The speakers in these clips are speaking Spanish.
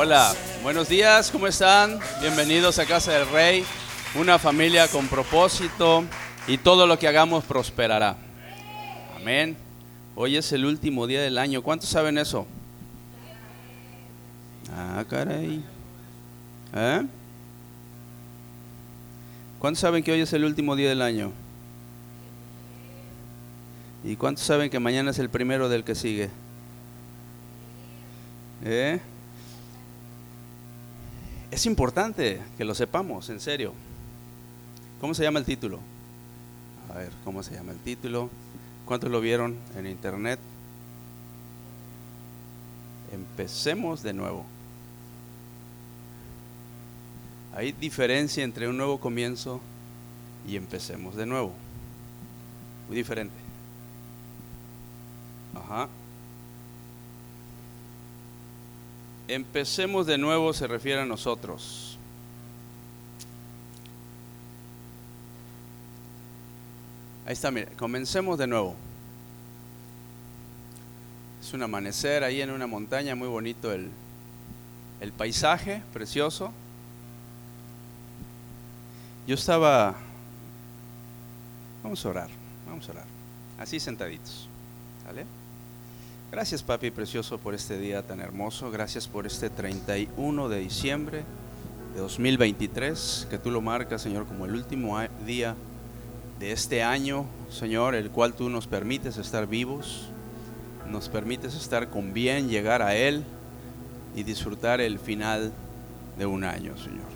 Hola, buenos días, ¿cómo están? Bienvenidos a Casa del Rey, una familia con propósito y todo lo que hagamos prosperará. Amén. Hoy es el último día del año. ¿Cuántos saben eso? Ah, caray. ¿Eh? ¿Cuántos saben que hoy es el último día del año? ¿Y cuántos saben que mañana es el primero del que sigue? ¿Eh? Es importante que lo sepamos, en serio. ¿Cómo se llama el título? A ver, ¿cómo se llama el título? ¿Cuántos lo vieron en internet? Empecemos de nuevo. Hay diferencia entre un nuevo comienzo y empecemos de nuevo. Muy diferente. Ajá. Empecemos de nuevo se refiere a nosotros. Ahí está, mire, comencemos de nuevo. Es un amanecer ahí en una montaña, muy bonito el, el paisaje, precioso. Yo estaba, vamos a orar, vamos a orar, así sentaditos, ¿vale? Gracias papi precioso por este día tan hermoso, gracias por este 31 de diciembre de 2023, que tú lo marcas Señor como el último día de este año, Señor, el cual tú nos permites estar vivos, nos permites estar con bien, llegar a Él y disfrutar el final de un año, Señor.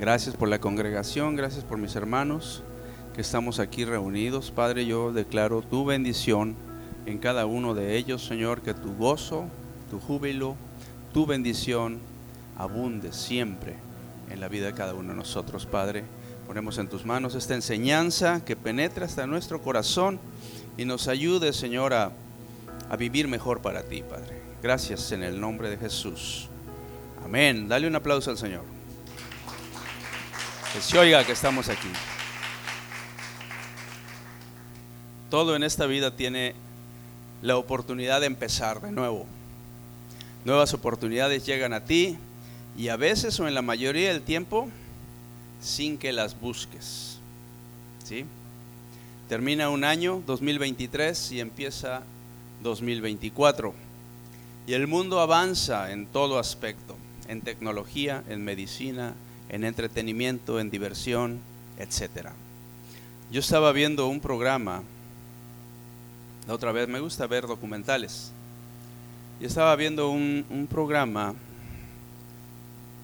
Gracias por la congregación, gracias por mis hermanos que estamos aquí reunidos. Padre, yo declaro tu bendición en cada uno de ellos, Señor, que tu gozo, tu júbilo, tu bendición abunde siempre en la vida de cada uno de nosotros, Padre. Ponemos en tus manos esta enseñanza que penetra hasta nuestro corazón y nos ayude, Señor, a, vivir mejor para ti, Padre. Gracias en el nombre de Jesús. Amén. Dale un aplauso al Señor. Que se oiga que estamos aquí. Todo en esta vida tiene la oportunidad de empezar de nuevo. Nuevas oportunidades llegan a ti y a veces o en la mayoría del tiempo sin que las busques. ¿Sí? Termina un año 2023 y empieza 2024. Y el mundo avanza en todo aspecto, en tecnología, en medicina, en entretenimiento, en diversión, etc. Yo estaba viendo un programa la otra vez, me gusta ver documentales. Y estaba viendo un, programa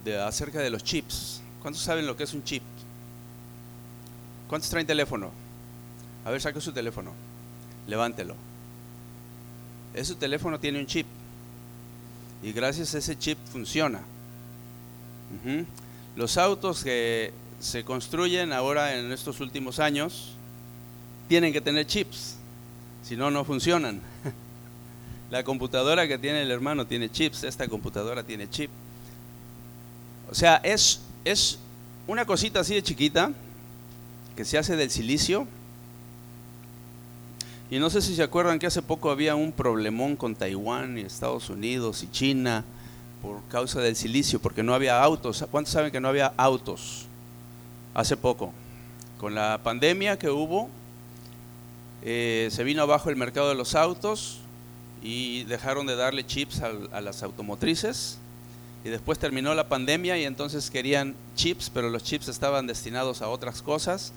de, acerca de los chips. ¿Cuántos saben lo que es un chip? ¿Cuántos traen teléfono? A ver, saque su teléfono. Levántelo. Ese teléfono tiene un chip. Y gracias a ese chip funciona. Los autos que se construyen ahora en estos últimos años tienen que tener chips si no, no funcionan. La computadora que tiene el hermano tiene chips, esta computadora tiene chip. O sea, es, es una cosita así de chiquita que se hace del silicio. Y no sé si se acuerdan que hace poco había un problemón con Taiwán y Estados Unidos y China por causa del silicio, porque no había autos. ¿Cuántos saben que no había autos? Hace poco. Con la pandemia que hubo, eh, se vino abajo el mercado de los autos y dejaron de darle chips a, las automotrices. Y después terminó la pandemia y entonces querían chips, pero los chips estaban destinados a otras cosas.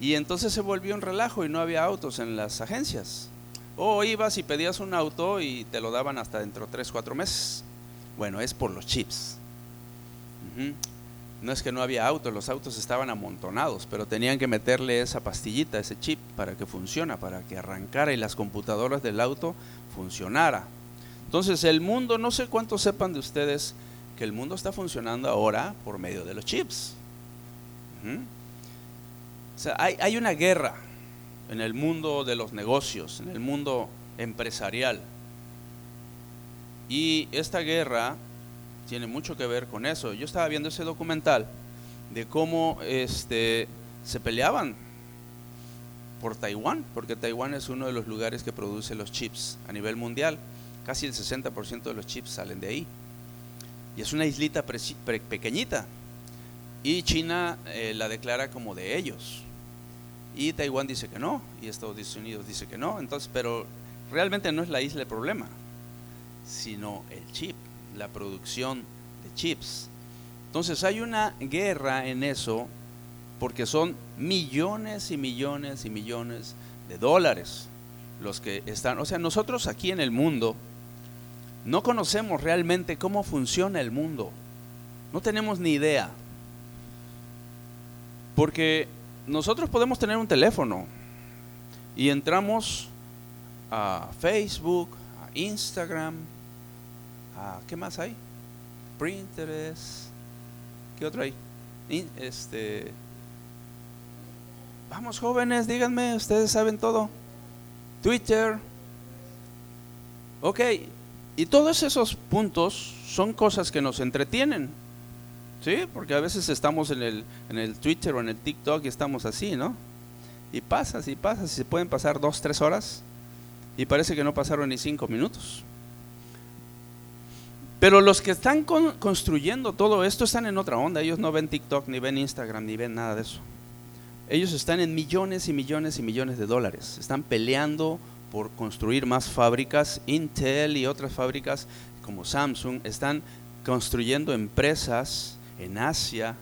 Y entonces se volvió un relajo y no había autos en las agencias. O ibas y pedías un auto y te lo daban hasta dentro de 3, 4 meses. Bueno, es por los chips. No es que no había autos, los autos estaban amontonados, pero tenían que meterle esa pastillita, ese chip, para que funcione, para que arrancara y las computadoras del auto funcionara. Entonces el mundo, no sé cuántos sepan de ustedes que el mundo está funcionando ahora por medio de los chips. O sea, hay una guerra en el mundo de los negocios, en el mundo empresarial. Y esta guerra tiene mucho que ver con eso. Yo estaba viendo ese documental de cómo este, se peleaban por Taiwán, porque Taiwán es uno de los lugares que produce los chips a nivel mundial. Casi el 60% de los chips salen de ahí. Y es una islita pequeñita. Y China eh, la declara como de ellos. Y Taiwán dice que no. Y Estados Unidos dice que no. Entonces, pero realmente no es la isla el problema, sino el chip, la producción de chips. Entonces hay una guerra en eso porque son millones y millones y millones de dólares los que están. O sea, nosotros aquí en el mundo no conocemos realmente cómo funciona el mundo. No tenemos ni idea. Porque nosotros podemos tener un teléfono y entramos a Facebook, a Instagram, a ¿qué más hay? Pinterest, ¿qué otro hay? Este, vamos jóvenes, díganme, ustedes saben todo. Twitter, ok, y todos esos puntos son cosas que nos entretienen, ¿sí? Porque a veces estamos en el, en el Twitter o en el TikTok y estamos así, ¿no? Y pasas y pasas y se pueden pasar dos, tres horas y parece que no pasaron ni cinco minutos. Pero los que están construyendo todo esto están en otra onda. Ellos no ven TikTok, ni ven Instagram, ni ven nada de eso. Ellos están en millones y millones y millones de dólares. Están peleando por construir más fábricas. Intel y otras fábricas como Samsung están construyendo empresas en Asia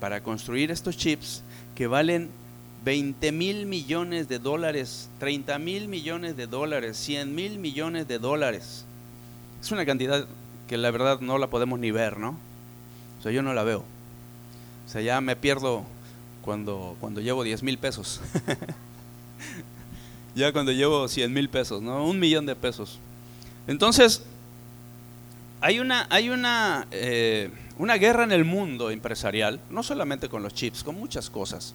para construir estos chips que valen 20 mil millones de dólares, 30 mil millones de dólares, 100 mil millones de dólares. Es una cantidad que la verdad no la podemos ni ver, ¿no? O sea, yo no la veo. O sea, ya me pierdo cuando, cuando llevo 10 mil pesos. ya cuando llevo 100 mil pesos, ¿no? Un millón de pesos. Entonces, hay una, hay una, eh, una guerra en el mundo empresarial, no solamente con los chips, con muchas cosas.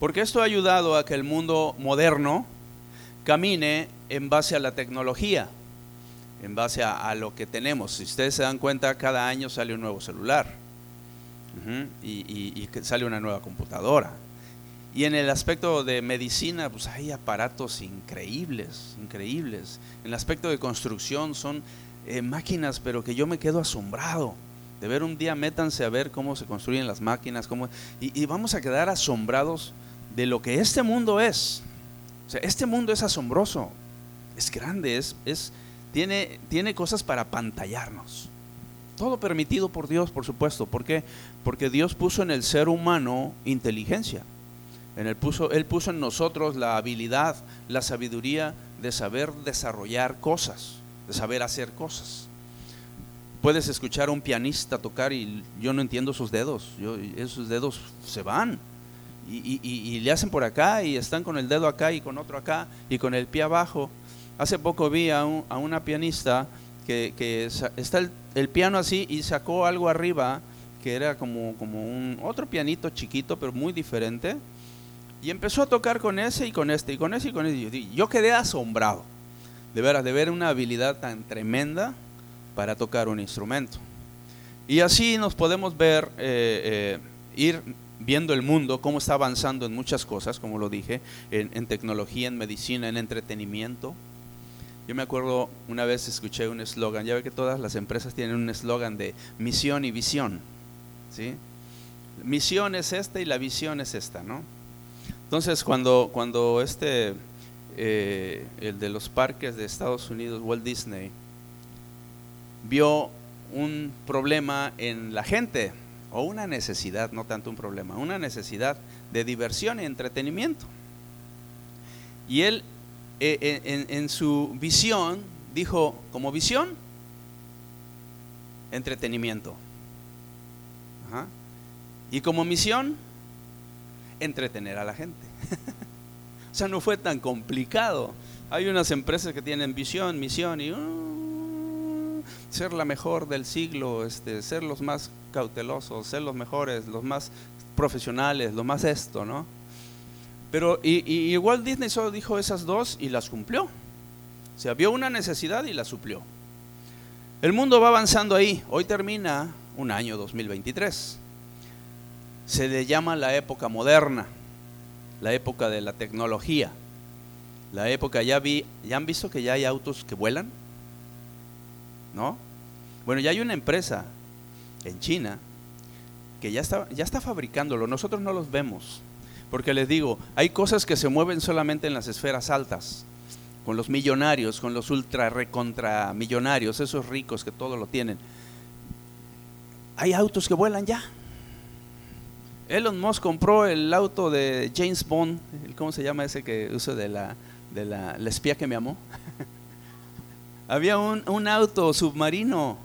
Porque esto ha ayudado a que el mundo moderno camine en base a la tecnología, en base a, lo que tenemos. Si ustedes se dan cuenta, cada año sale un nuevo celular y, sale una nueva computadora. Y en el aspecto de medicina, pues hay aparatos increíbles, increíbles. En el aspecto de construcción son eh, máquinas, pero que yo me quedo asombrado. De ver un día, métanse a ver cómo se construyen las máquinas, cómo, y, vamos a quedar asombrados de lo que este mundo es. Este mundo es asombroso, es grande, es, tiene, tiene cosas para pantallarnos. Todo permitido por Dios, por supuesto. ¿Por qué? Porque Dios puso en el ser humano inteligencia. En él, puso, él puso en nosotros la habilidad, la sabiduría de saber desarrollar cosas, de saber hacer cosas. Puedes escuchar a un pianista tocar y yo no entiendo sus dedos, esos dedos se van y, le hacen por acá y están con el dedo acá y con otro acá y con el pie abajo. Hace poco vi a, una pianista que, está el, el, piano así y sacó algo arriba que era como, como un otro pianito chiquito pero muy diferente y empezó a tocar con ese y con este y con ese y con ese. Yo quedé asombrado, de veras, de ver una habilidad tan tremenda para tocar un instrumento. Y así nos podemos ver, eh, eh, ir viendo el mundo, cómo está avanzando en muchas cosas, como lo dije, en, tecnología, en medicina, en entretenimiento. Yo me acuerdo una vez escuché un eslogan, ya ve que todas las empresas tienen un eslogan de misión y visión. ¿sí? Misión es esta y la visión es esta, ¿no? Entonces, cuando, cuando este, eh, el de los parques de Estados Unidos, Walt Disney, vio un problema en la gente, o una necesidad, no tanto un problema, una necesidad de diversión y entretenimiento. Y él, eh, en, su visión, dijo, como visión, entretenimiento. Y como misión, entretener a la gente. o sea, no fue tan complicado. Hay unas empresas que tienen visión, misión y uh, ser la mejor del siglo, este, ser los más cautelosos, ser los mejores, los más profesionales, lo más esto, ¿no? Pero y, Walt Disney solo dijo esas dos y las cumplió. O sea, vio una necesidad y la suplió. El mundo va avanzando ahí. Hoy termina un año 2023 se le llama la época moderna, la época de la tecnología. La época, ya vi, ¿ya han visto que ya hay autos que vuelan? ¿No? Bueno, ya hay una empresa en China que ya está, ya está fabricándolo, nosotros no los vemos. Porque les digo, hay cosas que se mueven solamente en las esferas altas, con los millonarios, con los ultra recontra millonarios, esos ricos que todo lo tienen. Hay autos que vuelan ya. Elon Musk compró el auto de James Bond, ¿cómo se llama ese que uso de la, de la, espía que me amó? Había un, un, auto submarino,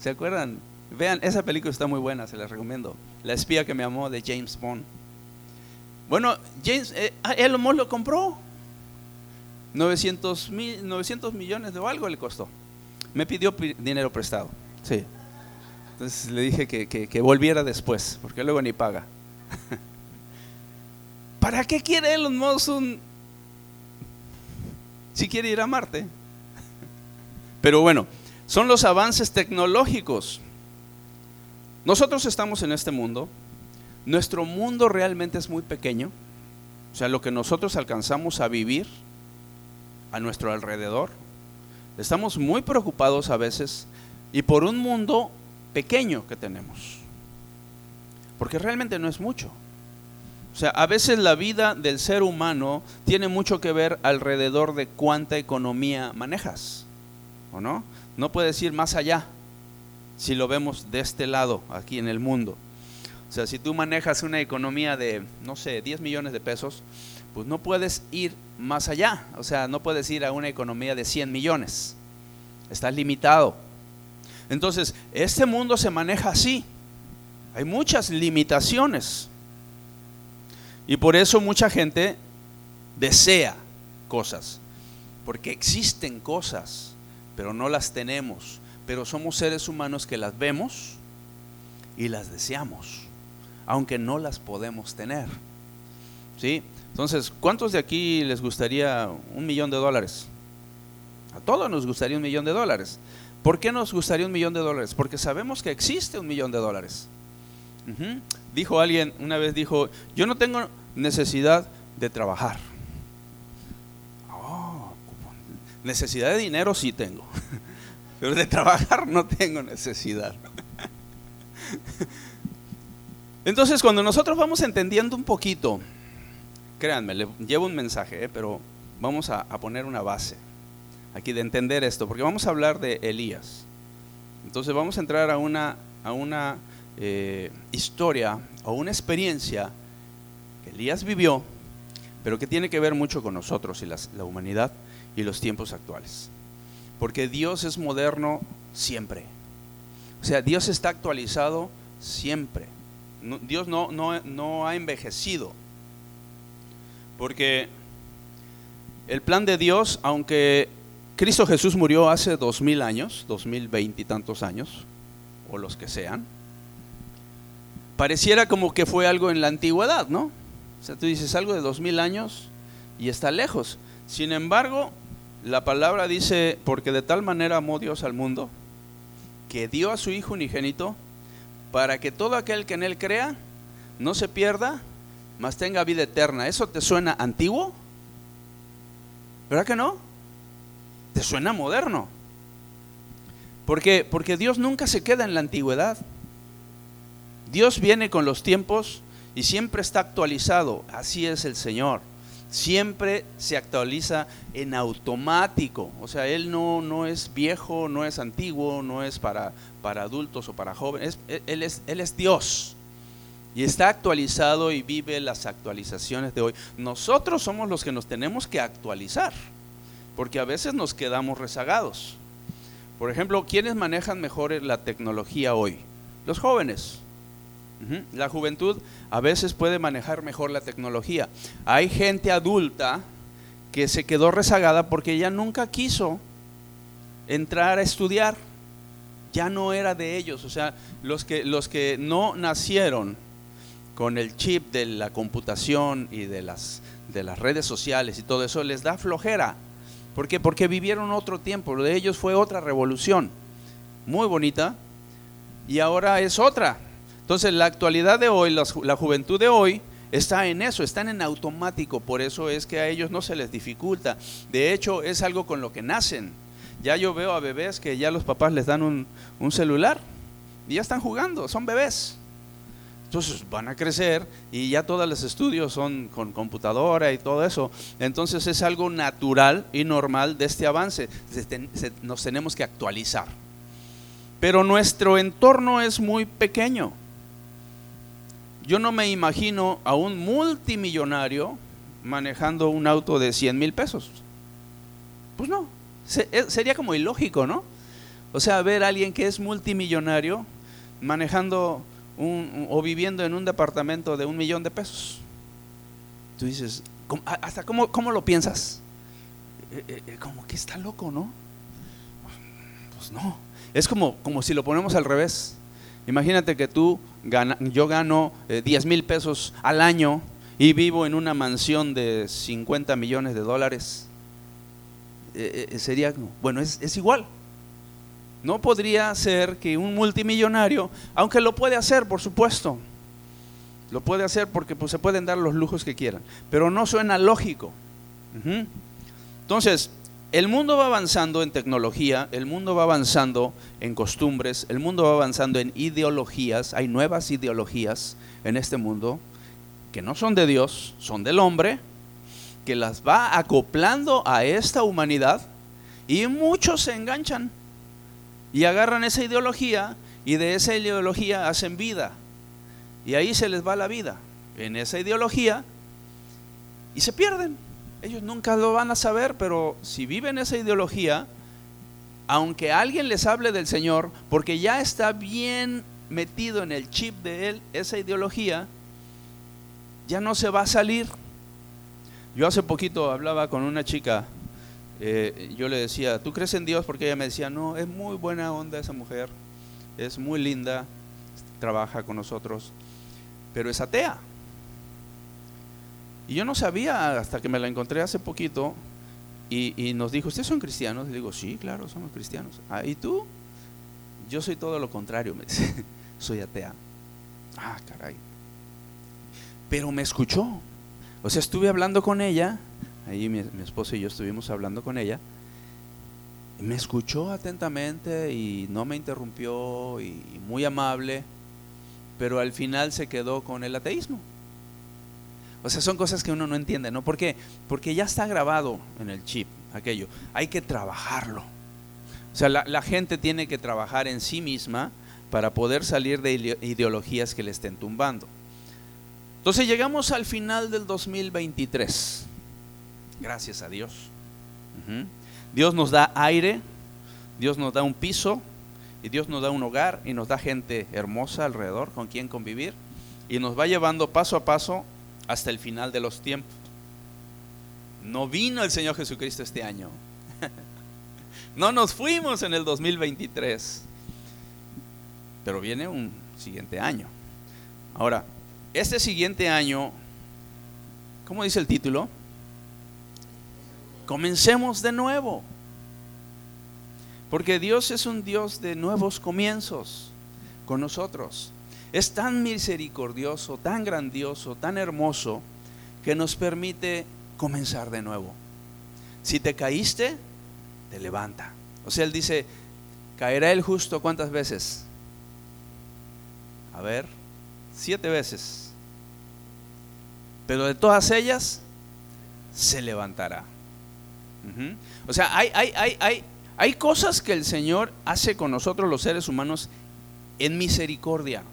¿se acuerdan? Vean, esa película está muy buena, se la recomiendo. La espía que me amó de James Bond. Bueno, James, eh, ah, Elon Musk lo compró. 900, mil, 900 millones de algo le costó. Me pidió dinero prestado. Sí. Entonces le dije que, volviera después, porque luego ni paga. ¿Para qué quiere Elon Musk un... Si quiere ir a Marte? Pero bueno, son los avances tecnológicos. Nosotros estamos en este mundo. Nuestro mundo realmente es muy pequeño. O sea, lo que nosotros alcanzamos a vivir a nuestro alrededor. Estamos muy preocupados a veces y por un mundo pequeño que tenemos. Porque realmente no es mucho. O sea, a veces la vida del ser humano tiene mucho que ver alrededor de cuánta economía manejas. ¿O no? No puedes ir más allá si lo vemos de este lado, aquí en el mundo. O sea, si tú manejas una economía de, no sé, 10 millones de pesos, pues no puedes ir más allá. O sea, no puedes ir a una economía de 100 millones. Estás limitado. Entonces, este mundo se maneja así. Hay muchas limitaciones. Y por eso mucha gente desea cosas. Porque existen cosas, pero no las tenemos. Pero somos seres humanos que las vemos y las deseamos, aunque no las podemos tener. ¿Sí? Entonces, ¿cuántos de aquí les gustaría un millón de dólares? A todos nos gustaría un millón de dólares. ¿Por qué nos gustaría un millón de dólares? Porque sabemos que existe un millón de dólares. Dijo alguien, una vez dijo, yo no tengo necesidad de trabajar. Oh, necesidad de dinero sí tengo, pero de trabajar no tengo necesidad. Entonces, cuando nosotros vamos entendiendo un poquito, créanme, le llevo un mensaje, ¿eh? pero vamos a poner una base aquí de entender esto, porque vamos a hablar de Elías. Entonces vamos a entrar a una, a una eh, historia o una experiencia que Elías vivió, pero que tiene que ver mucho con nosotros y la humanidad y los tiempos actuales. Porque Dios es moderno siempre. O sea, Dios está actualizado siempre. Dios no, no, no ha envejecido. Porque el plan de Dios, aunque Cristo Jesús murió hace dos mil años, dos mil veintitantos años, o los que sean. Pareciera como que fue algo en la antigüedad, ¿no? O sea, tú dices algo de dos mil años y está lejos. Sin embargo, la palabra dice, porque de tal manera amó Dios al mundo, que dio a su Hijo unigénito, para que todo aquel que en Él crea no se pierda, mas tenga vida eterna. ¿Eso te suena antiguo? ¿Verdad que no? te suena moderno. ¿Por qué? Porque Dios nunca se queda en la antigüedad. Dios viene con los tiempos y siempre está actualizado. Así es el Señor. Siempre se actualiza en automático. O sea, Él no, no es viejo, no es antiguo, no es para, para adultos o para jóvenes. él, es, él es Dios. Y está actualizado y vive las actualizaciones de hoy. Nosotros somos los que nos tenemos que actualizar porque a veces nos quedamos rezagados. Por ejemplo, ¿quiénes manejan mejor la tecnología hoy? Los jóvenes. La juventud a veces puede manejar mejor la tecnología. Hay gente adulta que se quedó rezagada porque ella nunca quiso entrar a estudiar. Ya no era de ellos. O sea, los que, los que no nacieron con el chip de la computación y de las, de las redes sociales y todo eso, les da flojera ¿Por qué? Porque vivieron otro tiempo, lo de ellos fue otra revolución, muy bonita, y ahora es otra. Entonces la actualidad de hoy, la, juventud de hoy, está en eso, están en automático, por eso es que a ellos no se les dificulta. De hecho, es algo con lo que nacen. Ya yo veo a bebés que ya los papás les dan un, celular Y ya están jugando, son bebés. Entonces van a crecer y ya todos los estudios son con computadora y todo eso. Entonces es algo natural y normal de este avance. Nos tenemos que actualizar. Pero nuestro entorno es muy pequeño. Yo no me imagino a un multimillonario manejando un auto de 100 mil pesos. Pues no, eh, sería como ilógico, ¿no? O sea, ver a alguien que es multimillonario manejando o viviendo en un departamento de un millón de pesos. Tú dices, ¿hasta cómo, cómo lo piensas? Eh, eh, como que está loco, ¿no? Pues no. Es como, como si lo ponemos al revés. Imagínate que tú, yo gano 10 mil pesos al año y vivo en una mansión de 50 millones de dólares. sería, bueno, es, es igual. No podría ser que un multimillonario, aunque lo puede hacer, por supuesto, lo puede hacer porque pues, se pueden dar los lujos que quieran, pero no suena lógico. Entonces, el mundo va avanzando en tecnología, el mundo va avanzando en costumbres, el mundo va avanzando en ideologías, hay nuevas ideologías en este mundo que no son de Dios, son del hombre, que las va acoplando a esta humanidad y muchos se enganchan y agarran esa ideología y de esa ideología hacen vida. Y ahí se les va la vida, en esa ideología, y se pierden. Ellos nunca lo van a saber, pero si viven esa ideología, aunque alguien les hable del Señor, porque ya está bien metido en el chip de él esa ideología, ya no se va a salir. Yo hace poquito hablaba con una chica eh, yo le decía, ¿tú crees en Dios? Porque ella me decía, no, es muy buena onda esa mujer, es muy linda, trabaja con nosotros, pero es atea. Y yo no sabía hasta que me la encontré hace poquito y, nos dijo, ¿ustedes son cristianos? Y digo, sí, claro, somos cristianos. Ah, ¿y tú? Yo soy todo lo contrario, me dice, soy atea. Ah, caray. Pero me escuchó. O sea, estuve hablando con ella Ahí mi, esposa y yo estuvimos hablando con ella. Y me escuchó atentamente y no me interrumpió y, muy amable, pero al final se quedó con el ateísmo. O sea, son cosas que uno no entiende, ¿no? ¿Por qué? Porque ya está grabado en el chip aquello. Hay que trabajarlo. O sea, la, gente tiene que trabajar en sí misma para poder salir de ideologías que le estén tumbando. Entonces llegamos al final del 2023. Gracias a Dios. Dios nos da aire, Dios nos da un piso, y Dios nos da un hogar y nos da gente hermosa alrededor con quien convivir y nos va llevando paso a paso hasta el final de los tiempos. No vino el Señor Jesucristo este año. no nos fuimos en el 2023. Pero viene un siguiente año. Ahora, este siguiente año, ¿cómo dice el título? Comencemos de nuevo. Porque Dios es un Dios de nuevos comienzos con nosotros. Es tan misericordioso, tan grandioso, tan hermoso, que nos permite comenzar de nuevo. Si te caíste, te levanta. O sea, Él dice, ¿caerá el justo cuántas veces? A ver, siete veces. Pero de todas ellas, se levantará. O sea, hay, hay, hay, hay cosas que el Señor hace con nosotros los seres humanos en misericordia,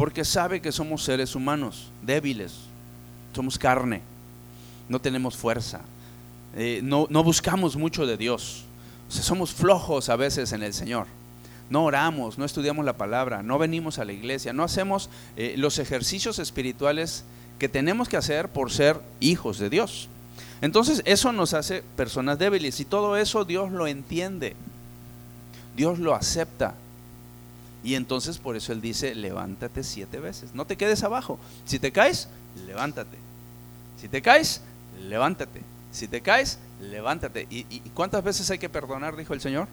porque sabe que somos seres humanos, débiles, somos carne, no tenemos fuerza, eh, no, buscamos mucho de Dios, somos flojos a veces en el Señor. No oramos, no estudiamos la palabra, no venimos a la iglesia, no hacemos eh, los ejercicios espirituales que tenemos que hacer por ser hijos de Dios. Entonces eso nos hace personas débiles y todo eso Dios lo entiende. Dios lo acepta. Y entonces por eso Él dice, levántate siete veces. No te quedes abajo. Si te caes, levántate. Si te caes, levántate. Si te caes, levántate. ¿Y, cuántas veces hay que perdonar? Dijo el Señor.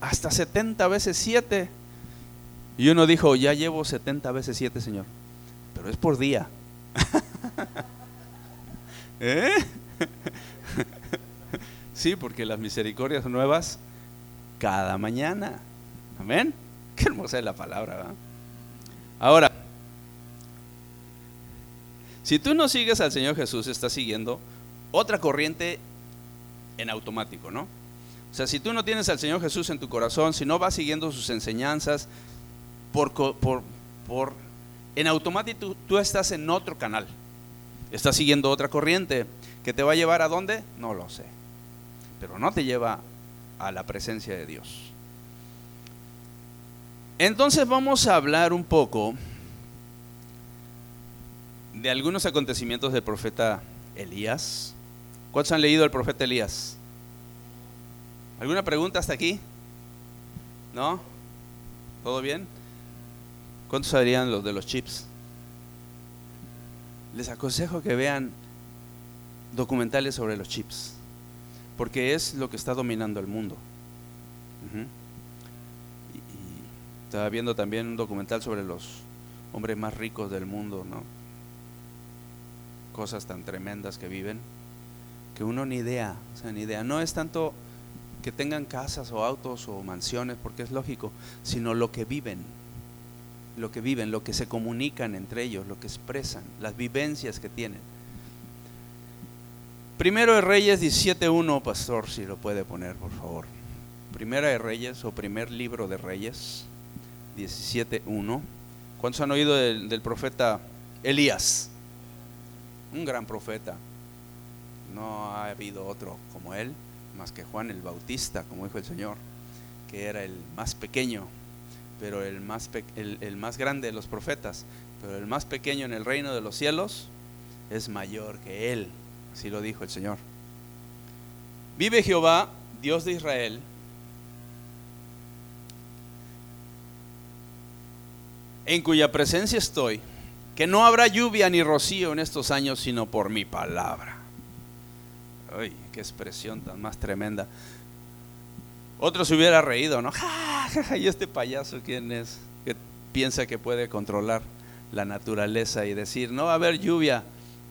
Hasta 70 veces siete. Y uno dijo, ya llevo 70 veces siete, Señor. Pero es por día. ¿Eh? sí, porque las misericordias nuevas cada mañana. Amén. Qué hermosa es la palabra. ¿verdad? Ahora, si tú no sigues al Señor Jesús, estás siguiendo otra corriente en automático, ¿no? O sea, si tú no tienes al Señor Jesús en tu corazón, si no vas siguiendo sus enseñanzas, por, por, por en automático tú, tú estás en otro canal. Estás siguiendo otra corriente que te va a llevar a dónde? No lo sé. Pero no te lleva a la presencia de Dios. Entonces vamos a hablar un poco de algunos acontecimientos del profeta Elías. ¿Cuántos han leído el profeta Elías? ¿Alguna pregunta hasta aquí? ¿No? ¿Todo bien? ¿Cuántos sabrían los de los chips? Les aconsejo que vean documentales sobre los chips, porque es lo que está dominando el mundo. Estaba viendo también un documental sobre los hombres más ricos del mundo, ¿no? Cosas tan tremendas que viven, que uno ni idea, o sea, ni idea. No es tanto que tengan casas o autos o mansiones, porque es lógico, sino lo que viven, lo que viven, lo que se comunican entre ellos, lo que expresan, las vivencias que tienen. Primero de Reyes 17.1, pastor, si lo puede poner, por favor. Primera de Reyes o primer libro de Reyes 17.1. ¿Cuántos han oído del, profeta Elías? Un gran profeta. No ha habido otro como él, más que Juan el Bautista, como dijo el Señor, que era el más pequeño pero el más, el más grande de los profetas, pero el más pequeño en el reino de los cielos es mayor que él, así lo dijo el Señor. Vive Jehová, Dios de Israel, en cuya presencia estoy, que no habrá lluvia ni rocío en estos años, sino por mi palabra. Ay, qué expresión tan más tremenda. Otro se hubiera reído, ¿no? Ja, ¿Y este payaso quién es? Que piensa que puede controlar la naturaleza y decir, no va a haber lluvia.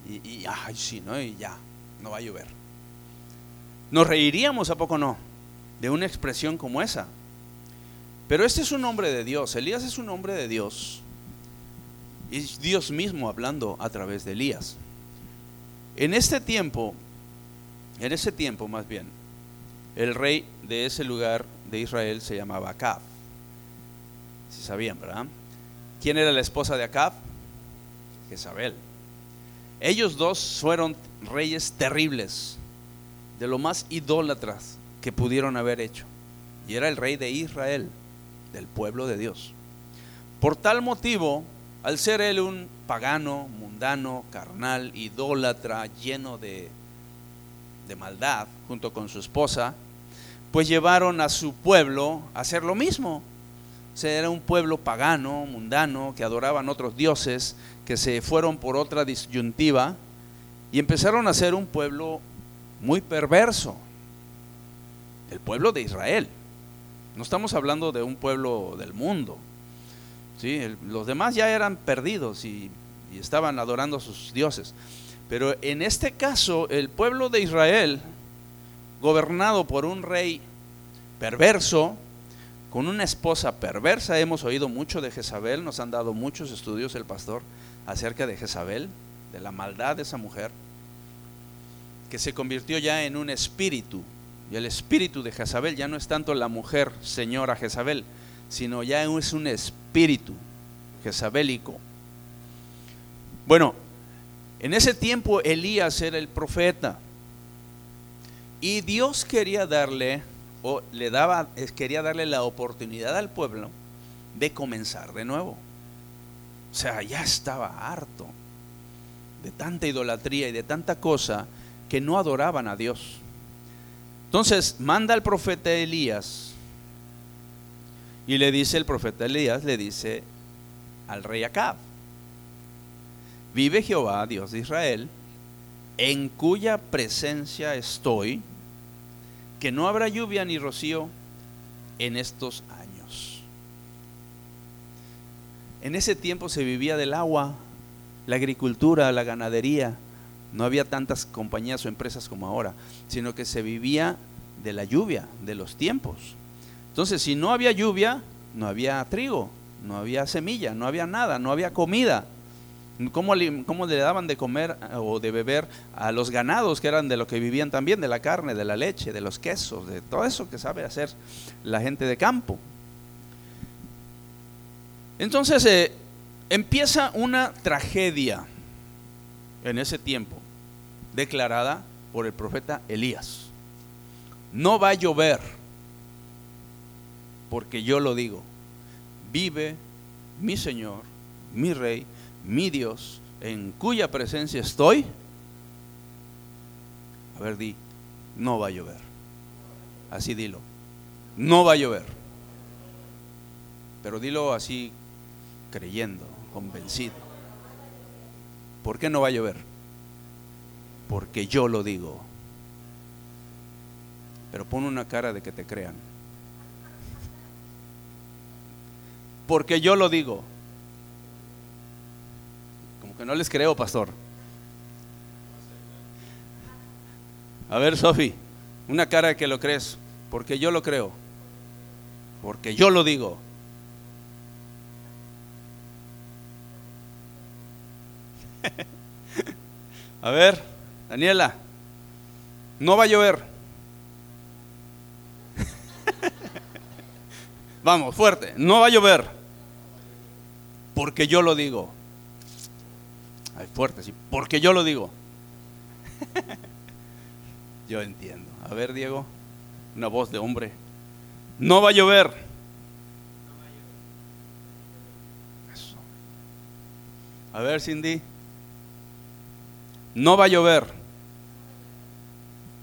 Y, y ay, sí, ¿no? Y ya, no va a llover. Nos reiríamos, ¿a poco no? De una expresión como esa. Pero este es un hombre de Dios. Elías es un hombre de Dios. Y Dios mismo hablando a través de Elías. En este tiempo, en ese tiempo más bien, el rey de ese lugar de Israel se llamaba Acab. Si sabían, ¿verdad? ¿Quién era la esposa de Acab? Jezabel. Ellos dos fueron reyes terribles, de lo más idólatras que pudieron haber hecho. Y era el rey de Israel, del pueblo de Dios. Por tal motivo, al ser él un pagano, mundano, carnal, idólatra, lleno de, de maldad, junto con su esposa, pues llevaron a su pueblo a hacer lo mismo. O sea, era un pueblo pagano, mundano, que adoraban otros dioses, que se fueron por otra disyuntiva y empezaron a ser un pueblo muy perverso. El pueblo de Israel. No estamos hablando de un pueblo del mundo. ¿sí? Los demás ya eran perdidos y, y estaban adorando a sus dioses. Pero en este caso, el pueblo de Israel gobernado por un rey perverso, con una esposa perversa. Hemos oído mucho de Jezabel, nos han dado muchos estudios el pastor acerca de Jezabel, de la maldad de esa mujer, que se convirtió ya en un espíritu. Y el espíritu de Jezabel ya no es tanto la mujer señora Jezabel, sino ya es un espíritu jezabélico. Bueno, en ese tiempo Elías era el profeta. Y Dios quería darle, o le daba, quería darle la oportunidad al pueblo de comenzar de nuevo. O sea, ya estaba harto de tanta idolatría y de tanta cosa que no adoraban a Dios. Entonces manda al profeta Elías y le dice el profeta Elías, le dice al rey Acab, vive Jehová, Dios de Israel, en cuya presencia estoy, que no habrá lluvia ni rocío en estos años. En ese tiempo se vivía del agua, la agricultura, la ganadería. No había tantas compañías o empresas como ahora, sino que se vivía de la lluvia, de los tiempos. Entonces, si no había lluvia, no había trigo, no había semilla, no había nada, no había comida. ¿Cómo le, ¿Cómo le, daban de comer eh, o de beber a los ganados que eran de lo que vivían también, de la carne, de la leche, de los quesos, de todo eso que sabe hacer la gente de campo? Entonces eh, empieza una tragedia en ese tiempo, declarada por el profeta Elías. No va a llover, porque yo lo digo. Vive mi Señor, mi Rey, mi Dios, en cuya presencia estoy. A ver, di, no va a llover. Así dilo. No va a llover. Pero dilo así creyendo, convencido. ¿Por qué no va a llover? Porque yo lo digo. Pero pon una cara de que te crean. Porque yo lo digo. Como que no les creo, pastor. A ver, Sofi, una cara de que lo crees. Porque yo lo creo. Porque yo lo digo. A ver, Daniela, no va a llover. Vamos, fuerte, no va a llover. Porque yo lo digo. Ay, fuerte, sí, porque yo lo digo. yo entiendo. A ver, Diego, una voz de hombre. No va a llover. Eso. A ver, Cindy. No va a llover.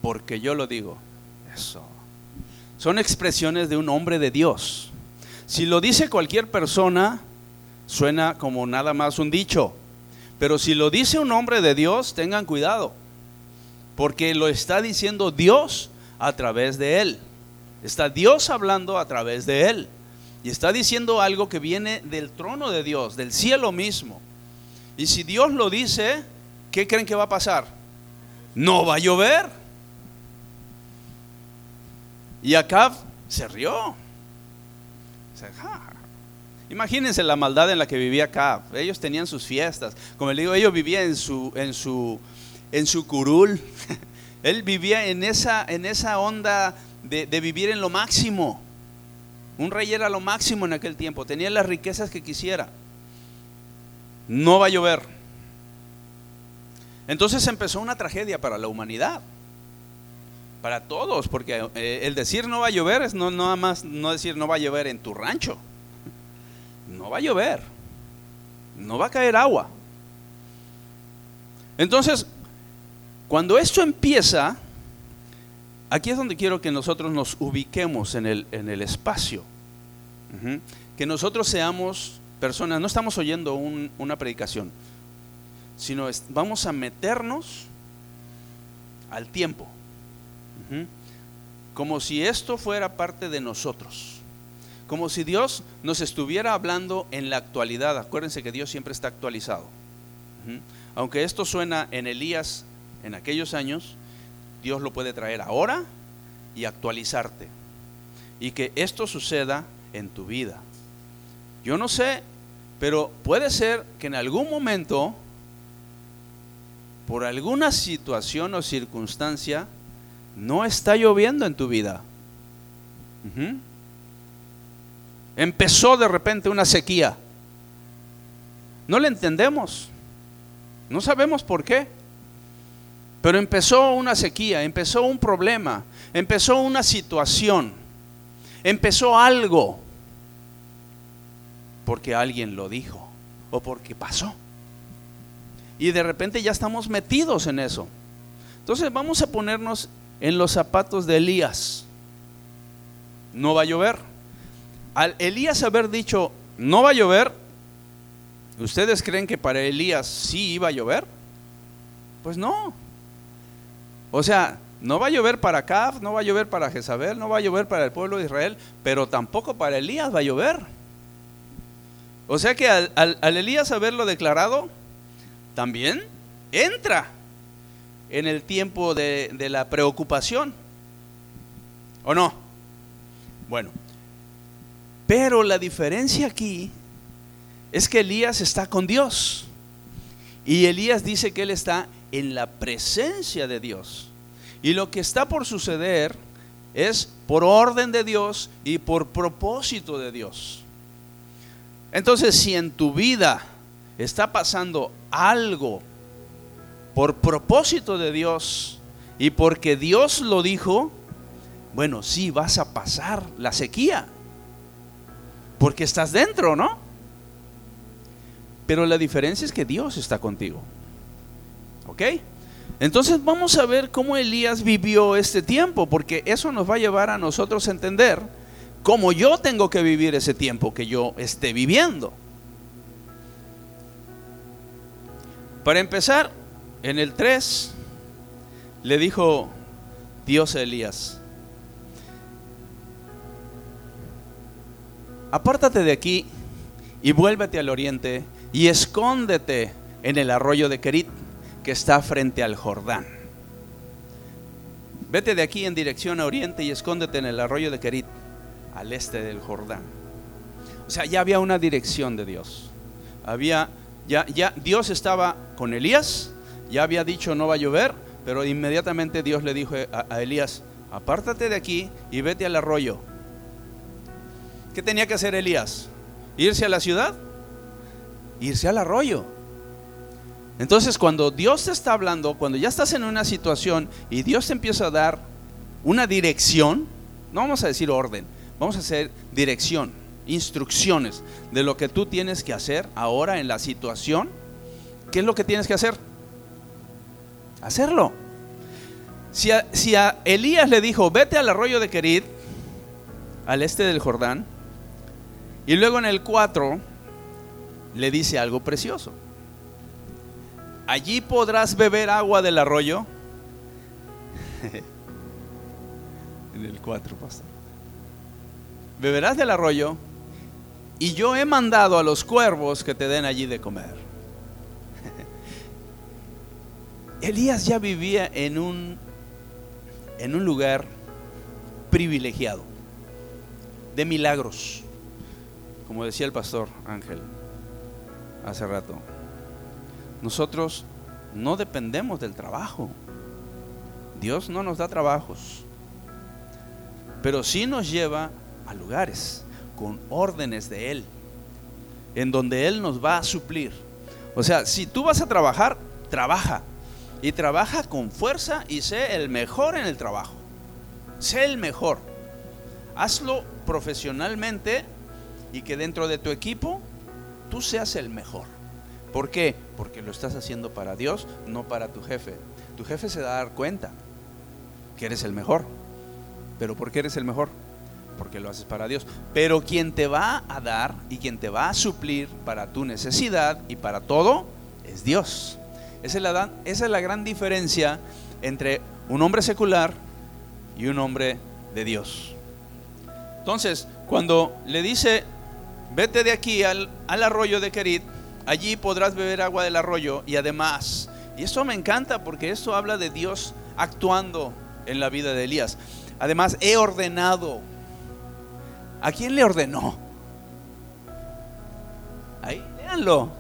Porque yo lo digo. Eso. Son expresiones de un hombre de Dios. Si lo dice cualquier persona, suena como nada más un dicho. Pero si lo dice un hombre de Dios, tengan cuidado. Porque lo está diciendo Dios a través de él. Está Dios hablando a través de él. Y está diciendo algo que viene del trono de Dios, del cielo mismo. Y si Dios lo dice, ¿qué creen que va a pasar? No va a llover. Y Acab se rió. Imagínense la maldad en la que vivía Acab. Ellos tenían sus fiestas. Como le digo, ellos vivían en su, en su, en su curul. Él vivía en esa, en esa onda de, de vivir en lo máximo. Un rey era lo máximo en aquel tiempo. Tenía las riquezas que quisiera. No va a llover. Entonces empezó una tragedia para la humanidad, para todos, porque eh, el decir no va a llover es no nada más no decir no va a llover en tu rancho, no va a llover, no va a caer agua. Entonces, cuando esto empieza, aquí es donde quiero que nosotros nos ubiquemos en el, en el espacio, que nosotros seamos personas, no estamos oyendo una predicación, sino vamos a meternos al tiempo, como si esto fuera parte de nosotros, como si Dios nos estuviera hablando en la actualidad. Acuérdense que Dios siempre está actualizado. Aunque esto suena en Elías en aquellos años, Dios lo puede traer ahora y actualizarte. Y que esto suceda en tu vida. Yo no sé, pero puede ser que en algún momento por alguna situación o circunstancia, no está lloviendo en tu vida. Empezó de repente una sequía. No le entendemos. No sabemos por qué. Pero empezó una sequía, empezó un problema, empezó una situación, empezó algo. Porque alguien lo dijo o porque pasó. Y de repente ya estamos metidos en eso. Entonces vamos a ponernos en los zapatos de Elías. No va a llover. Al Elías haber dicho, no va a llover, ¿ustedes creen que para Elías sí iba a llover? Pues no. O sea, no va a llover para Caf, no va a llover para Jezabel, no va a llover para el pueblo de Israel, pero tampoco para Elías va a llover. O sea que al, al Elías haberlo declarado, también entra en el tiempo de, la preocupación. ¿O no? Bueno, Pero la diferencia aquí es que Elías está con Dios. Y Elías dice que él está en la presencia de Dios. Y lo que está por suceder es por orden de Dios y por propósito de Dios. Entonces, si en tu vida está pasando algo por propósito de Dios y porque Dios lo dijo, bueno, sí vas a pasar la sequía. Porque estás dentro, ¿no? Pero la diferencia es que Dios está contigo. ¿Ok? Entonces vamos a ver cómo Elías vivió este tiempo, porque eso nos va a llevar a nosotros a entender cómo yo tengo que vivir ese tiempo que yo esté viviendo. Para empezar, en el 3 le dijo Dios a Elías, apártate de aquí y vuélvete al oriente y escóndete en el arroyo de Kerit que está frente al Jordán. Vete de aquí en dirección a oriente y escóndete en el arroyo de Kerit, al este del Jordán. O sea, ya había una dirección de Dios. Había ya ya Dios estaba con Elías, ya había dicho no va a llover, pero inmediatamente Dios le dijo a, a Elías, apártate de aquí y vete al arroyo. ¿Qué tenía que hacer Elías? ¿Irse a la ciudad? Irse al arroyo. Entonces cuando Dios te está hablando, cuando ya estás en una situación y Dios te empieza a dar una dirección, no vamos a decir orden, vamos a hacer dirección, instrucciones de lo que tú tienes que hacer ahora en la situación, ¿qué es lo que tienes que hacer? Hacerlo. Si a, Elías le dijo, vete al arroyo de Querid, al este del Jordán, y luego en el 4 le dice algo precioso allí podrás beber agua del arroyo. en el 4, pastor. Beberás del arroyo y yo he mandado a los cuervos que te den allí de comer. Elías ya vivía en un, en un lugar privilegiado, de milagros, como decía el pastor Ángel hace rato. Nosotros no dependemos del trabajo. Dios no nos da trabajos, pero sí nos lleva a lugares con órdenes de Él, en donde Él nos va a suplir. O sea, si tú vas a trabajar, trabaja. Y trabaja con fuerza y sé el mejor en el trabajo. Sé el mejor. Hazlo profesionalmente y que dentro de tu equipo tú seas el mejor. ¿Por qué? Porque lo estás haciendo para Dios, no para tu jefe. Tu jefe se da a dar cuenta que eres el mejor. ¿Pero por qué eres el mejor? Porque lo haces para Dios. Pero quien te va a dar y quien te va a suplir para tu necesidad y para todo es Dios. Esa es la, gran diferencia entre un hombre secular y un hombre de Dios. Entonces, cuando le dice, vete de aquí al, al arroyo de Kerit, Allí podrás beber agua del arroyo y además, y esto me encanta porque esto habla de Dios actuando en la vida de Elías. Además, he ordenado. ¿A quién le ordenó? Ahí, léanlo.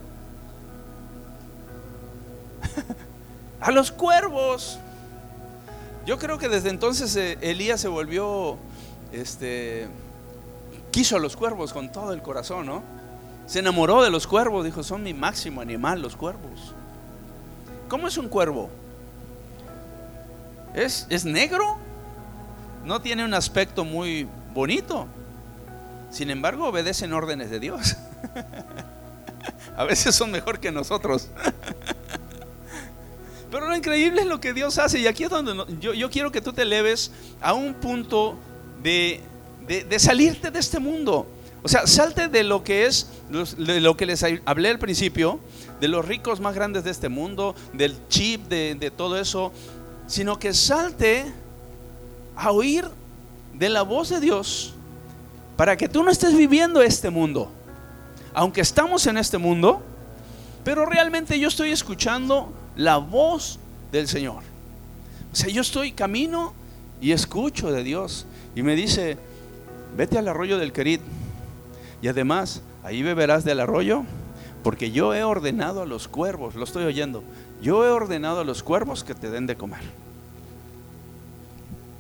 a los cuervos. Yo creo que desde entonces eh, Elías se volvió, este, quiso a los cuervos con todo el corazón, ¿no? Se enamoró de los cuervos, dijo, son mi máximo animal, los cuervos. ¿Cómo es un cuervo? ¿Es, es negro? No tiene un aspecto muy bonito. Sin embargo, obedecen órdenes de Dios. A veces son mejor que nosotros. Pero lo increíble es lo que Dios hace. Y aquí es donde yo, quiero que tú te eleves a un punto de, de, de salirte de este mundo. O sea, salte de lo que es, de lo que les hablé al principio, de los ricos más grandes de este mundo, del chip, de, todo eso, sino que salte a oír de la voz de Dios para que tú no estés viviendo este mundo. Aunque estamos en este mundo, pero realmente yo estoy escuchando la voz del Señor. O sea, yo estoy camino y escucho de Dios. Y me dice, vete al arroyo del Querit Y además, ahí beberás del arroyo, porque yo he ordenado a los cuervos, lo estoy oyendo, yo he ordenado a los cuervos que te den de comer.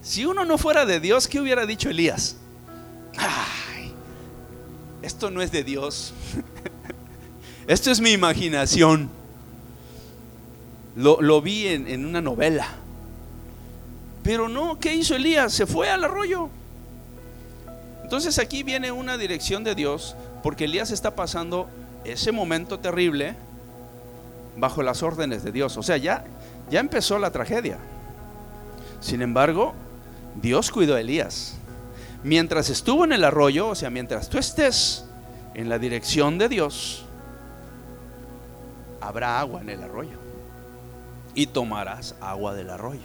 Si uno no fuera de Dios, ¿qué hubiera dicho Elías? Ay, esto no es de Dios. esto es mi imaginación. Lo, vi en, en una novela. Pero no, ¿qué hizo Elías? Se fue al arroyo. Entonces aquí viene una dirección de Dios, porque Elías está pasando ese momento terrible bajo las órdenes de Dios. O sea, ya, ya empezó la tragedia. Sin embargo, Dios cuidó a Elías. Mientras estuvo en el arroyo, o sea, mientras tú estés en la dirección de Dios, habrá agua en el arroyo. Y tomarás agua del arroyo.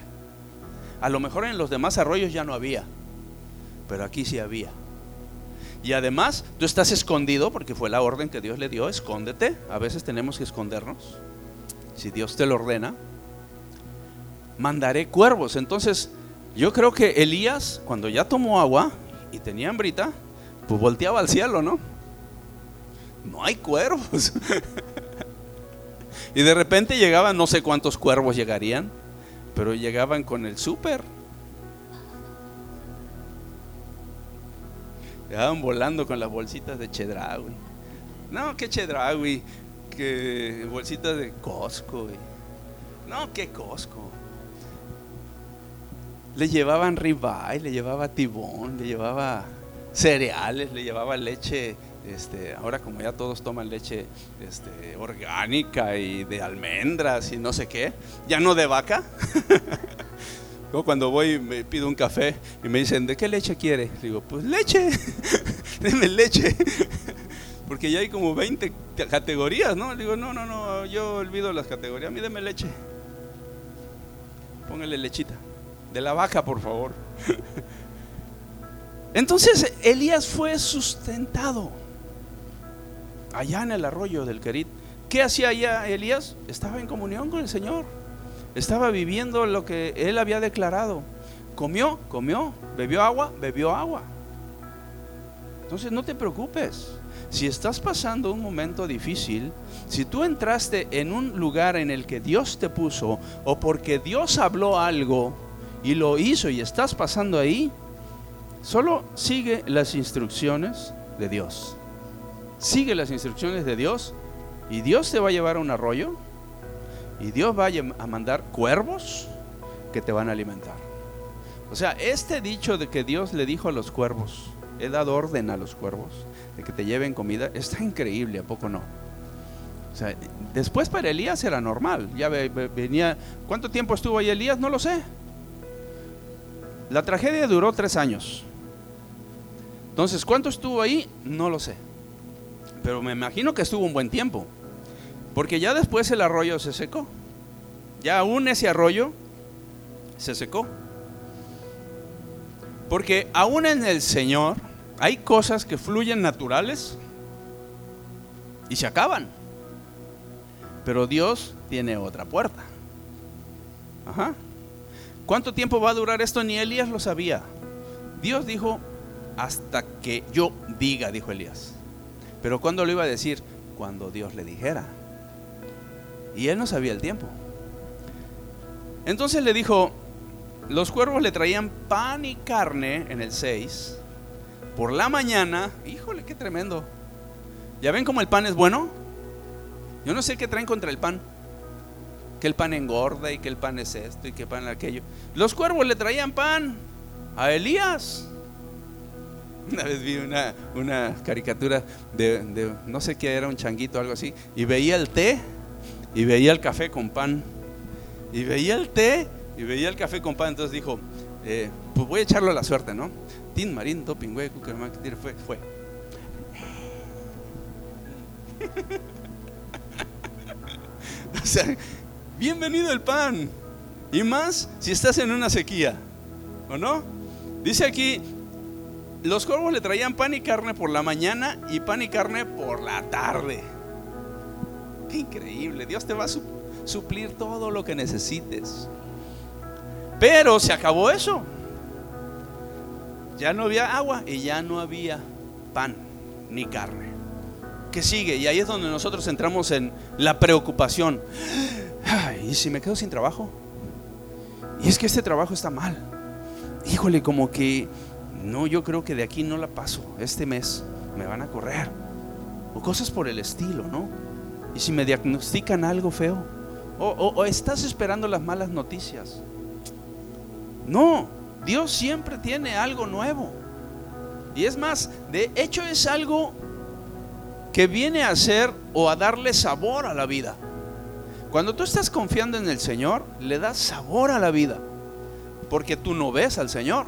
A lo mejor en los demás arroyos ya no había, pero aquí sí había. Y además, tú estás escondido porque fue la orden que Dios le dio, escóndete. A veces tenemos que escondernos. Si Dios te lo ordena, mandaré cuervos. Entonces, yo creo que Elías, cuando ya tomó agua y tenía hambrita, pues volteaba al cielo, ¿no? No hay cuervos. y de repente llegaban, no sé cuántos cuervos llegarían, pero llegaban con el súper. Llegaban volando con las bolsitas de Chedraui. No, qué Chedraui, que bolsitas de Costco. No, qué Costco. Le llevaban ribeye, le llevaba tibón, le llevaba cereales, le llevaba leche este, ahora como ya todos toman leche este, orgánica y de almendras y no sé qué, ya no de vaca. Como cuando voy me pido un café y me dicen, ¿de qué leche quiere? Digo, pues leche, denme leche. Porque ya hay como 20 categorías, ¿no? Digo, no, no, no, yo olvido las categorías, a deme leche. Póngale lechita. De la vaca, por favor. Entonces Elías fue sustentado allá en el arroyo del Querit. ¿Qué hacía allá Elías? Estaba en comunión con el Señor. Estaba viviendo lo que él había declarado. Comió, comió. Bebió agua, bebió agua. Entonces no te preocupes. Si estás pasando un momento difícil, si tú entraste en un lugar en el que Dios te puso o porque Dios habló algo y lo hizo y estás pasando ahí, solo sigue las instrucciones de Dios sigue las instrucciones de Dios y Dios te va a llevar a un arroyo y Dios va a mandar cuervos que te van a alimentar. O sea, este dicho de que Dios le dijo a los cuervos, he dado orden a los cuervos de que te lleven comida, está increíble, ¿a poco no? O sea, después para Elías era normal, ya venía, ¿cuánto tiempo estuvo ahí Elías? No lo sé. La tragedia duró tres años. Entonces, ¿cuánto estuvo ahí? No lo sé pero me imagino que estuvo un buen tiempo. Porque ya después el arroyo se secó. Ya aún ese arroyo se secó. Porque aún en el Señor hay cosas que fluyen naturales y se acaban. Pero Dios tiene otra puerta. Ajá. ¿Cuánto tiempo va a durar esto? Ni Elías lo sabía. Dios dijo, hasta que yo diga, dijo Elías. Pero ¿cuándo lo iba a decir? Cuando Dios le dijera. Y él no sabía el tiempo. Entonces le dijo, los cuervos le traían pan y carne en el 6. Por la mañana, híjole, qué tremendo. ¿Ya ven cómo el pan es bueno? Yo no sé qué traen contra el pan. Que el pan engorda y que el pan es esto y que el pan es aquello. Los cuervos le traían pan a Elías. Una vez vi una, una caricatura de, no sé qué era, un changuito o algo así, y veía el té y veía el café con pan. Y veía el té y veía el café con pan. Entonces dijo, eh, pues voy a echarlo a la suerte, ¿no? Tin, marín, doping, güey, fue, fue. o sea, bienvenido el pan. Y más si estás en una sequía, ¿o no? Dice aquí, los cuervos le traían pan y carne por la mañana y pan y carne por la tarde. Qué increíble. Dios te va a suplir todo lo que necesites. Pero se acabó eso. Ya no había agua y ya no había pan. ni carne. ¿Qué sigue? Y ahí es donde nosotros entramos en la preocupación. ¿Y si me quedo sin trabajo? Y es que este trabajo está mal. Híjole, como que no, yo creo que de aquí no la paso. Este mes me van a correr. O cosas por el estilo, ¿no? Y si me diagnostican algo feo. O, estás esperando las malas noticias. No, Dios siempre tiene algo nuevo. Y es más, de hecho es algo que viene a ser o a darle sabor a la vida. Cuando tú estás confiando en el Señor, le das sabor a la vida. Porque tú no ves al Señor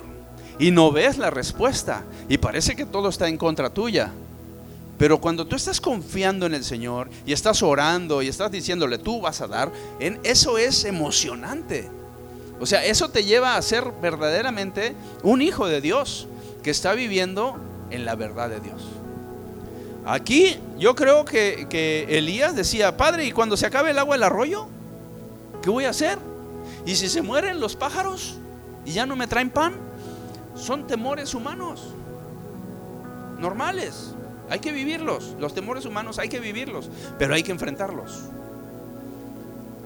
y no ves la respuesta y parece que todo está en contra tuya. Pero cuando tú estás confiando en el Señor y estás orando y estás diciéndole tú vas a dar, en eso es emocionante. O sea, eso te lleva a ser verdaderamente un hijo de Dios que está viviendo en la verdad de Dios. Aquí yo creo que, que, Elías decía, Padre, ¿y cuando se acabe el agua del arroyo? ¿Qué voy a hacer? ¿Y si se mueren los pájaros y ya no me traen pan? Son temores humanos, normales. Hay que vivirlos. Los temores humanos hay que vivirlos, pero hay que enfrentarlos.